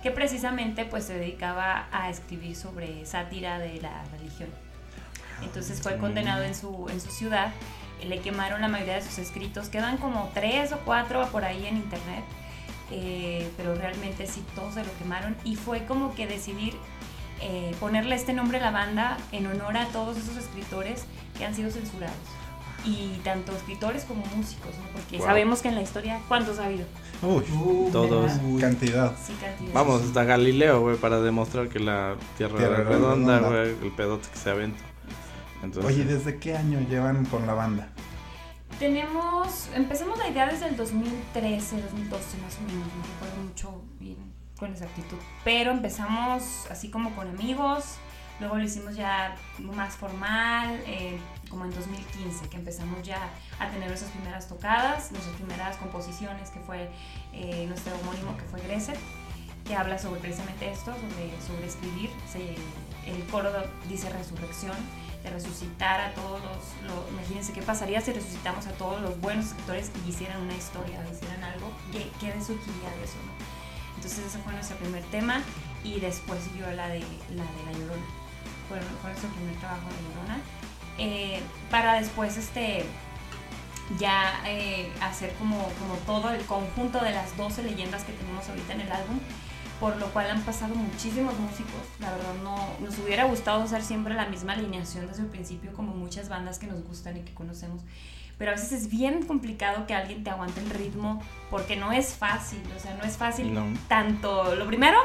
que precisamente pues se dedicaba a escribir sobre sátira de la religión. Entonces fue condenado en su, en su ciudad, le quemaron la mayoría de sus escritos, quedan como tres o cuatro por ahí en internet, eh, pero realmente sí todos se lo quemaron y fue como que decidir eh, ponerle este nombre a la banda en honor a todos esos escritores que han sido censurados. Y tanto escritores como músicos, ¿no? porque Wow. sabemos que en la historia, ¿cuántos ha habido? Uy, Todos. Uy. cantidad. Sí, cantidad. Vamos, hasta Galileo, güey, para demostrar que la Tierra, Tierra era redonda, redonda. güey, el pedote que se aventó. Entonces, Oye, ¿desde qué año llevan con la banda? Tenemos, empezamos la idea desde el 2013, 2012 más o menos, no recuerdo mucho bien con exactitud, pero empezamos así como con amigos, luego lo hicimos ya más formal, eh, como en 2015, que empezamos ya a tener nuestras primeras tocadas, nuestras primeras composiciones, que fue eh, nuestro homónimo, que fue Greset, que habla sobre precisamente esto, sobre, sobre escribir, Se- el coro dice resurrección, resucitar a todos los, lo- imagínense qué pasaría si resucitamos a todos los buenos escritores y hicieran una historia, hicieran algo, ¿qué, qué surgiría de eso? no? Entonces ese fue nuestro primer tema y después siguió la de la, de la Llorona, fue, fue nuestro primer trabajo de Llorona, Eh, para después este ya eh, hacer como, como todo el conjunto de las 12 leyendas que tenemos ahorita en el álbum, por lo cual han pasado muchísimos músicos. La verdad, no nos hubiera gustado usar siempre la misma alineación desde el principio, como muchas bandas que nos gustan y que conocemos. Pero a veces es bien complicado que alguien te aguante el ritmo porque no es fácil, o sea, no es fácil No. tanto, lo primero,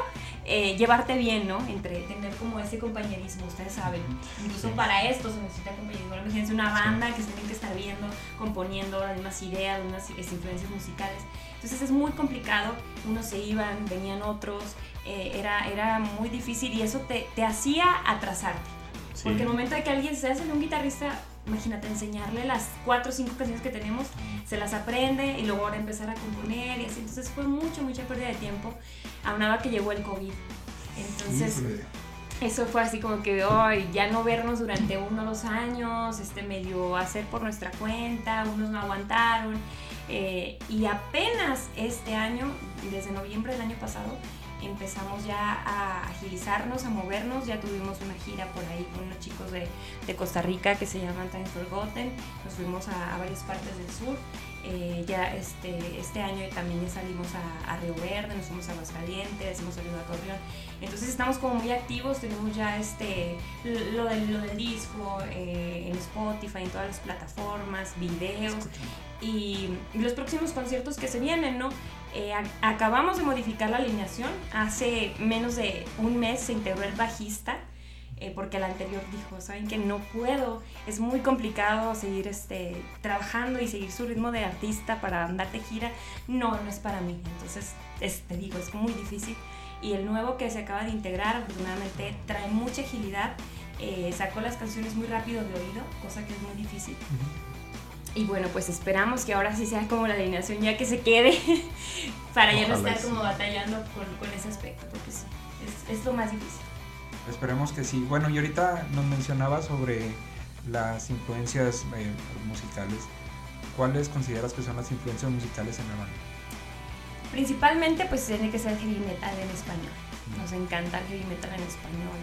eh, llevarte bien, ¿no? Entre tener como ese compañerismo, ustedes saben, incluso para esto se necesita compañerismo. Imagínense una banda que se tienen que estar viendo, componiendo las mismas ideas, eh, influencias musicales. Entonces es muy complicado, unos se iban, venían otros, eh, era, era muy difícil y eso te, te hacía atrasarte. sí. Porque el momento de que alguien se hace un guitarrista, imagínate, enseñarle las cuatro o cinco canciones que tenemos, se las aprende y luego ahora empezar a componer y así. Entonces fue mucho, mucha pérdida de tiempo, aunado a que llegó el COVID. Entonces, Híjole. eso fue así como que ay, ya no vernos durante uno o dos años, este medio hacer por nuestra cuenta, unos no aguantaron. eh, y apenas este año, desde noviembre del año pasado, empezamos ya a agilizarnos, a movernos. Ya tuvimos una gira por ahí con unos chicos de, de Costa Rica que se llaman Time Forgotten. Nos fuimos a, a varias partes del sur. Eh, ya este, este año también ya salimos a, a Río Verde, nos fuimos a Aguascalientes, hemos salido a Torreón. Entonces estamos como muy activos, tenemos ya este, lo del, lo del disco eh, en Spotify, en todas las plataformas, videos y, y los próximos conciertos que se vienen, ¿no? Eh, ac- acabamos de modificar la alineación, hace menos de un mes se integró el bajista. eh, porque el anterior dijo, saben que no puedo, es muy complicado seguir este, trabajando y seguir su ritmo de artista para andar de gira, no, no es para mí, entonces es- te digo, es muy difícil. Y el nuevo que se acaba de integrar afortunadamente trae mucha agilidad, eh, sacó las canciones muy rápido de oído, cosa que es muy difícil. Y bueno, pues esperamos que ahora sí sea como la alineación ya que se quede para ya no estar sí. como batallando con, con ese aspecto, porque sí, es, es lo más difícil. Esperemos que sí. Bueno, y ahorita nos mencionaba sobre las influencias eh, musicales. ¿Cuáles consideras que son las influencias musicales en la banda? Principalmente pues tiene que ser heavy metal en español. Nos encanta el heavy metal en español.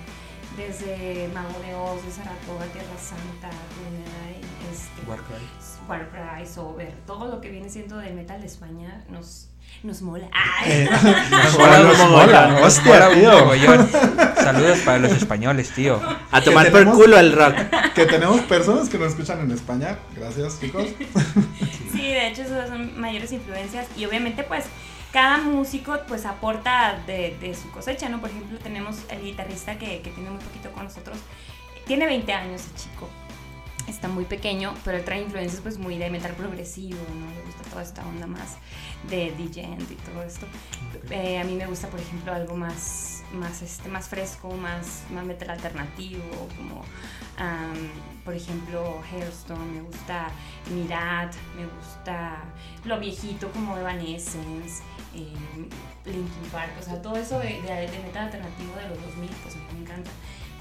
Desde Mago de Oz, de Saratoga, Tierra Santa, Green Eye, este, Warcry. Warcry, Sober, todo lo que viene siendo del metal de España nos, nos mola. ¡Ay! Eh, Nos mola, mola, nos mola. nos Hostia, mola un tío. mogollón. Saludos para los españoles, tío. A tomar por culo el rock. que tenemos personas que nos escuchan en España. Gracias, chicos. Sí, de hecho esas son mayores influencias y obviamente pues cada músico pues aporta de, de su cosecha, ¿no? Por ejemplo tenemos el guitarrista que, que tiene muy poquito con nosotros, tiene 20 años el chico, está muy pequeño, pero él trae influencias pues muy de metal progresivo, ¿no? Le gusta toda esta onda más de DJ y todo esto. Eh, a mí me gusta, por ejemplo, algo más, más, este, más fresco, más, más metal alternativo, como, am, por ejemplo, Hailstorm, me gusta Mirad, me gusta lo viejito como Evanescence, eh, Linkin Park, o sea, todo eso de, de, de metal alternativo de los 2000, pues a mí me encanta.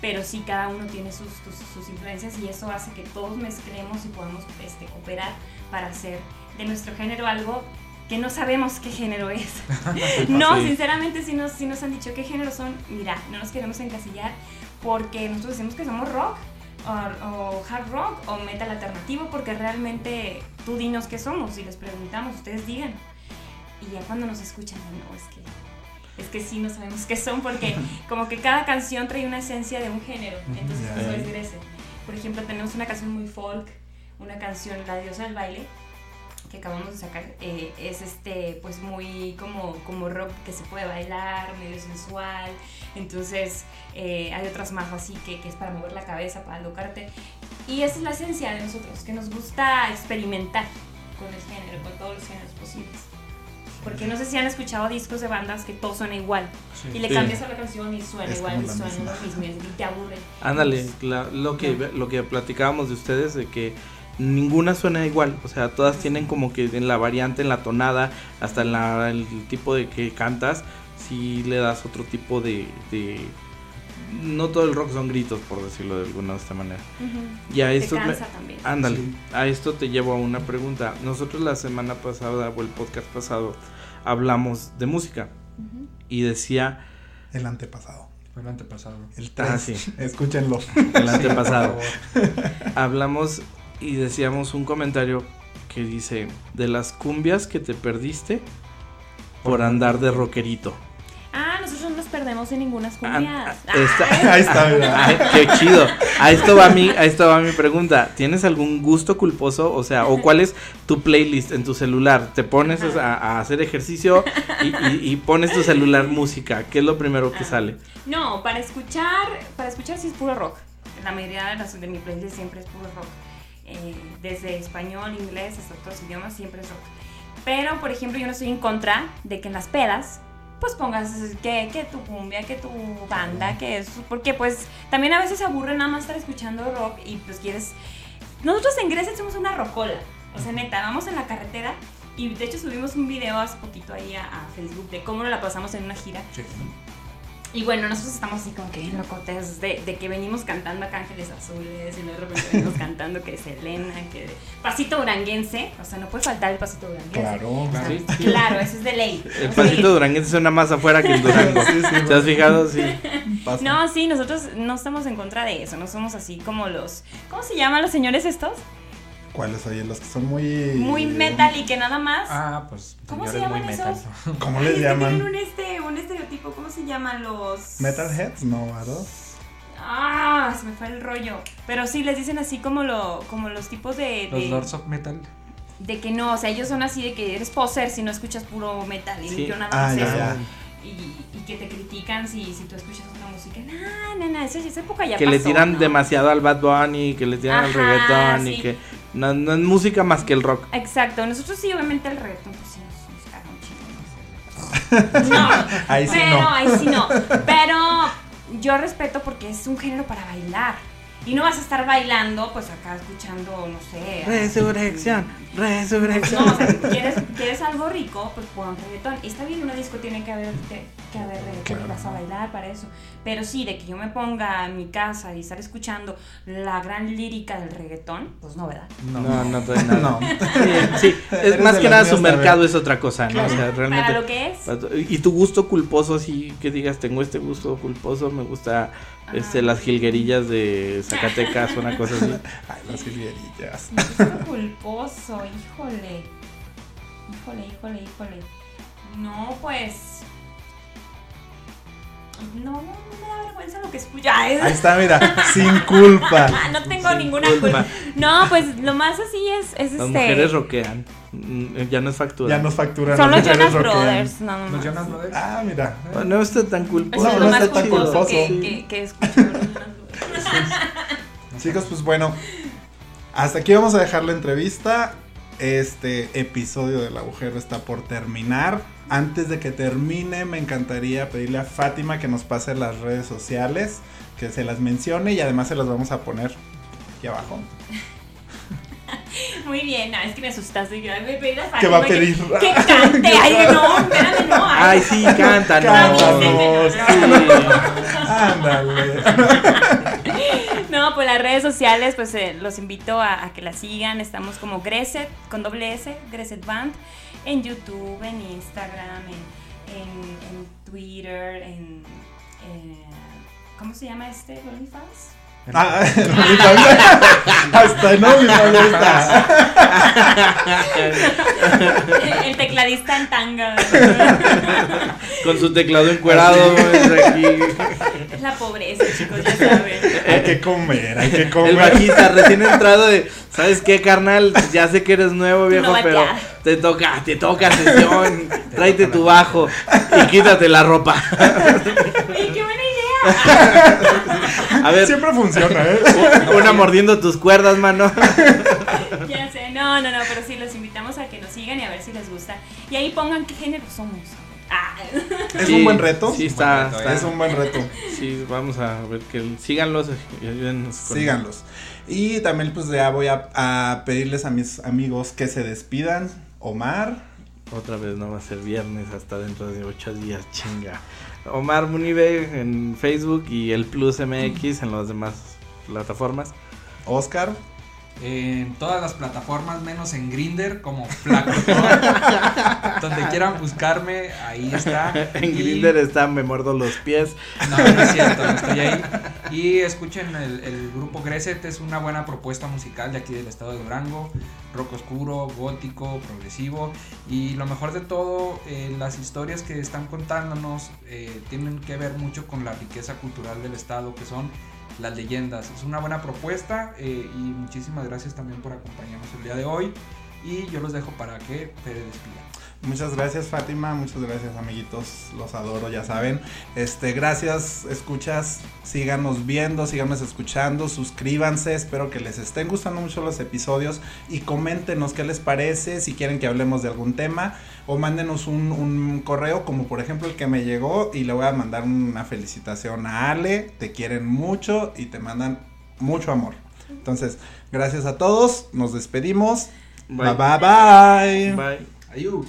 Pero sí, cada uno tiene sus, sus, sus influencias y eso hace que todos mezclemos y podamos este, cooperar para hacer de nuestro género algo que no sabemos qué género es. no, Sí. sinceramente sí nos, sí nos han dicho qué género son. Mira, no nos queremos encasillar porque nosotros decimos que somos rock o, o hard rock o metal alternativo porque realmente tú dinos qué somos y les preguntamos, ustedes digan. Y ya cuando nos escuchan, no, es que es que sí no sabemos qué son porque como que cada canción trae una esencia de un género. Entonces Ya. eso es Grecia. Por ejemplo, tenemos una canción muy folk, una canción La diosa del baile que acabamos de sacar eh, es este pues muy como como rock que se puede bailar medio sensual entonces eh, hay otras más así que, que es para mover la cabeza para alocarte y esa es la esencia de nosotros que nos gusta experimentar con el género con todos los géneros posibles porque no sé si han escuchado discos de bandas que todo suena igual y le Sí. cambias a la canción y suena Es igual y suena misma. lo mismo y te aburre Ándale, la- lo, que, lo que platicábamos de ustedes, de que ninguna suena igual, o sea, todas tienen como que en la variante, en la tonada, hasta en la, el tipo de que cantas, si le das otro tipo de, de- No todo el rock son gritos, por decirlo de alguna de esta manera. Y a te esto... me- cansa también Ándale, Sí. a esto te llevo a una pregunta. Nosotros la semana pasada o el podcast pasado hablamos de música y decía El antepasado. Fue el antepasado. El 3. Ah, sí. Escúchenlo. el antepasado. Hablamos y decíamos un comentario que dice, de las cumbias que te perdiste por andar de rockerito. Ah nosotros no nos perdemos en ninguna Ah, cumbias ah, esta- Ahí está, mira. Ay, qué chido. A esto va mi, a esto va mi pregunta. ¿Tienes algún gusto culposo? O sea, o cuál es tu playlist en tu celular? ¿Te pones a, a hacer ejercicio y, y- y pones tu celular música? ¿Qué es lo primero que Ah. sale? No, para escuchar, para escuchar sí es puro rock. La mayoría de, las, de mi playlist siempre es puro rock. Eh, desde español, inglés, hasta otros idiomas, siempre es rock. Pero, por ejemplo, yo no estoy en contra de que en las pedas, pues pongas que, que tu cumbia, que tu banda, que eso. Porque, pues, también a veces aburre nada más estar escuchando rock y, pues, quieres... Nosotros en Grecia somos una rocola. O sea, neta, vamos en la carretera y, de hecho, subimos un video hace poquito ahí a, a Facebook de cómo nos la pasamos en una gira. Sí. Y bueno, nosotros estamos así como que bien locotes de, de que venimos cantando acá Ángeles Azules y luego de repente venimos cantando que Selena, que de pasito duranguense, o sea, no puede faltar el pasito duranguense. Claro. O sea, Sí, sí. Claro, eso es de ley. El pasito duranguense suena más afuera que el durango. Sí, sí, ¿Te has fijado? Sí. Pasa. No, sí, nosotros no estamos en contra de eso, no somos así como los, ¿cómo se llaman los señores estos? ¿Cuáles oye? Los que son muy. Muy metal y que nada más. Ah, pues. ¿Cómo se muy llaman metal. esos? ¿Cómo Ay, les es que llaman? Tienen un, este, un estereotipo, ¿cómo se llaman los? Metalheads, no, ¿verdad? Ah, se me fue el rollo. Pero sí, les dicen así como, lo, como los tipos de... Los Lords of Metal. De que no, o sea, ellos son así de que eres poser si no escuchas puro metal y Sí. yo nada Ah, más ya, eso. ya. Y, y que te critican si, si tú escuchas otra música. No, no, no, esa, esa época ya que le tiran ¿no? demasiado al Bad Bunny, que le tiran al reggaetón y sí. que no, no es música más que el rock. Exacto, nosotros sí, obviamente el reggaetón, pues sí, nos, nos caga un chingo. No, Ahí sí pero, no. ahí sí no. Pero yo respeto porque es un género para bailar. Y no vas a estar bailando, pues acá escuchando, no sé. Resurrección, resurrección. No, o sea, ¿quieres, quieres algo rico, pues pon reggaetón. Y está bien, una disco tiene que haber, que, reggaetón y Claro. vas a bailar para eso. Pero sí, de que yo me ponga en mi casa y estar escuchando la gran lírica del reggaetón, pues no, ¿verdad? No, no, todavía nada. No. Sí, sí, es más de que nada su también. mercado es otra cosa, ¿no? O sea, Para realmente. lo que es. Y tu gusto culposo, así que digas, tengo este gusto culposo, me gusta este, las jilguerillas de Zacatecas, una cosa así. Ay, las jilguerillas. Mi gusto culposo, híjole. Híjole, híjole, híjole. No, pues. No, no me da vergüenza lo que escucho. Ahí está, mira, sin culpa. No tengo Sin ninguna culpa. culpa. No, pues lo más así es, es Las este. mujeres rockean, mm, ya no es factura. Ya nos facturan. Son los mujeres Jonas. Brothers, no, no, Los no. Jonas Brothers. Ah, mira. No está tan culposo. es No, no está tan culposo que, Sí. que, que. Chicos, pues bueno, hasta aquí vamos a dejar la entrevista. Este episodio del agujero está por terminar. Antes de que termine, me encantaría pedirle a Fátima que nos pase las redes sociales, que se las mencione y además se las vamos a poner aquí abajo. Muy bien, no, es que me asustaste. que Me pedí la ¿Qué va a pedir? Que, que cante. Ay, no, espérame, no. Ay, sí. Cántanos, Sí. Ándale. No, pues las redes sociales, pues eh, los invito a, a que las sigan. Estamos como Greset, con doble S, Greset Band. En YouTube, en Instagram, en, en, Twitter, en... eh, ¿Cómo se llama este? ¿OnlyFans? Ah. Hasta en OnlyFans está. El tecladista en tanga. Con su teclado encuerado, es aquí. Es la pobreza, chicos, ya saben. Hay que comer, hay que El comer. bajista recién entrado de, ¿sabes qué, carnal? Ya sé que eres nuevo, viejo, No pero te toca, te toca sesión, tráete tu bajo y quítate la ropa. Oye, qué buena idea. A ver, Siempre funciona, ¿eh? una mordiendo tus cuerdas, mano. Ya sé, no, no, no, pero sí, los invitamos a que nos sigan y a ver si les gusta. Y ahí pongan qué género somos. Ah. Es Sí, un buen reto. Sí, está, reto, está- Es un buen reto. Sí, vamos a ver que síganlos y ayúdennos con- Síganlos. Y también pues ya voy a, a pedirles a mis amigos que se despidan. Omar, Otra vez no va a ser viernes hasta dentro de ocho días, chinga. Omar Munibe en Facebook y el Plus MX en las demás plataformas. Oscar, En todas las plataformas, menos en Grinder, como Flaco. Donde quieran buscarme, ahí está. En Y- Grinder está Me Muerdo los Pies. No, no es cierto, no estoy ahí. Y escuchen el, el grupo Greset, es una buena propuesta musical de aquí del estado de Durango. Rock oscuro, gótico, progresivo. Y lo mejor de todo, eh, las historias que están contándonos eh, tienen que ver mucho con la riqueza cultural del estado, que son las leyendas. Es una buena propuesta eh, y muchísimas gracias también por acompañarnos el día de hoy. Y yo los dejo para que Pere despida. Muchas gracias Fátima, muchas gracias amiguitos, los adoro, ya saben. Este, gracias, escuchas, síganos viendo, síganos escuchando, suscríbanse, espero que les estén gustando mucho los episodios y coméntenos qué les parece, si quieren que hablemos de algún tema o mándenos un, un correo como por ejemplo el que me llegó y le voy a mandar una felicitación a Ale, te quieren mucho y te mandan mucho amor. Entonces, gracias a todos, nos despedimos. Bye. bye. bye. Bye. Ayú.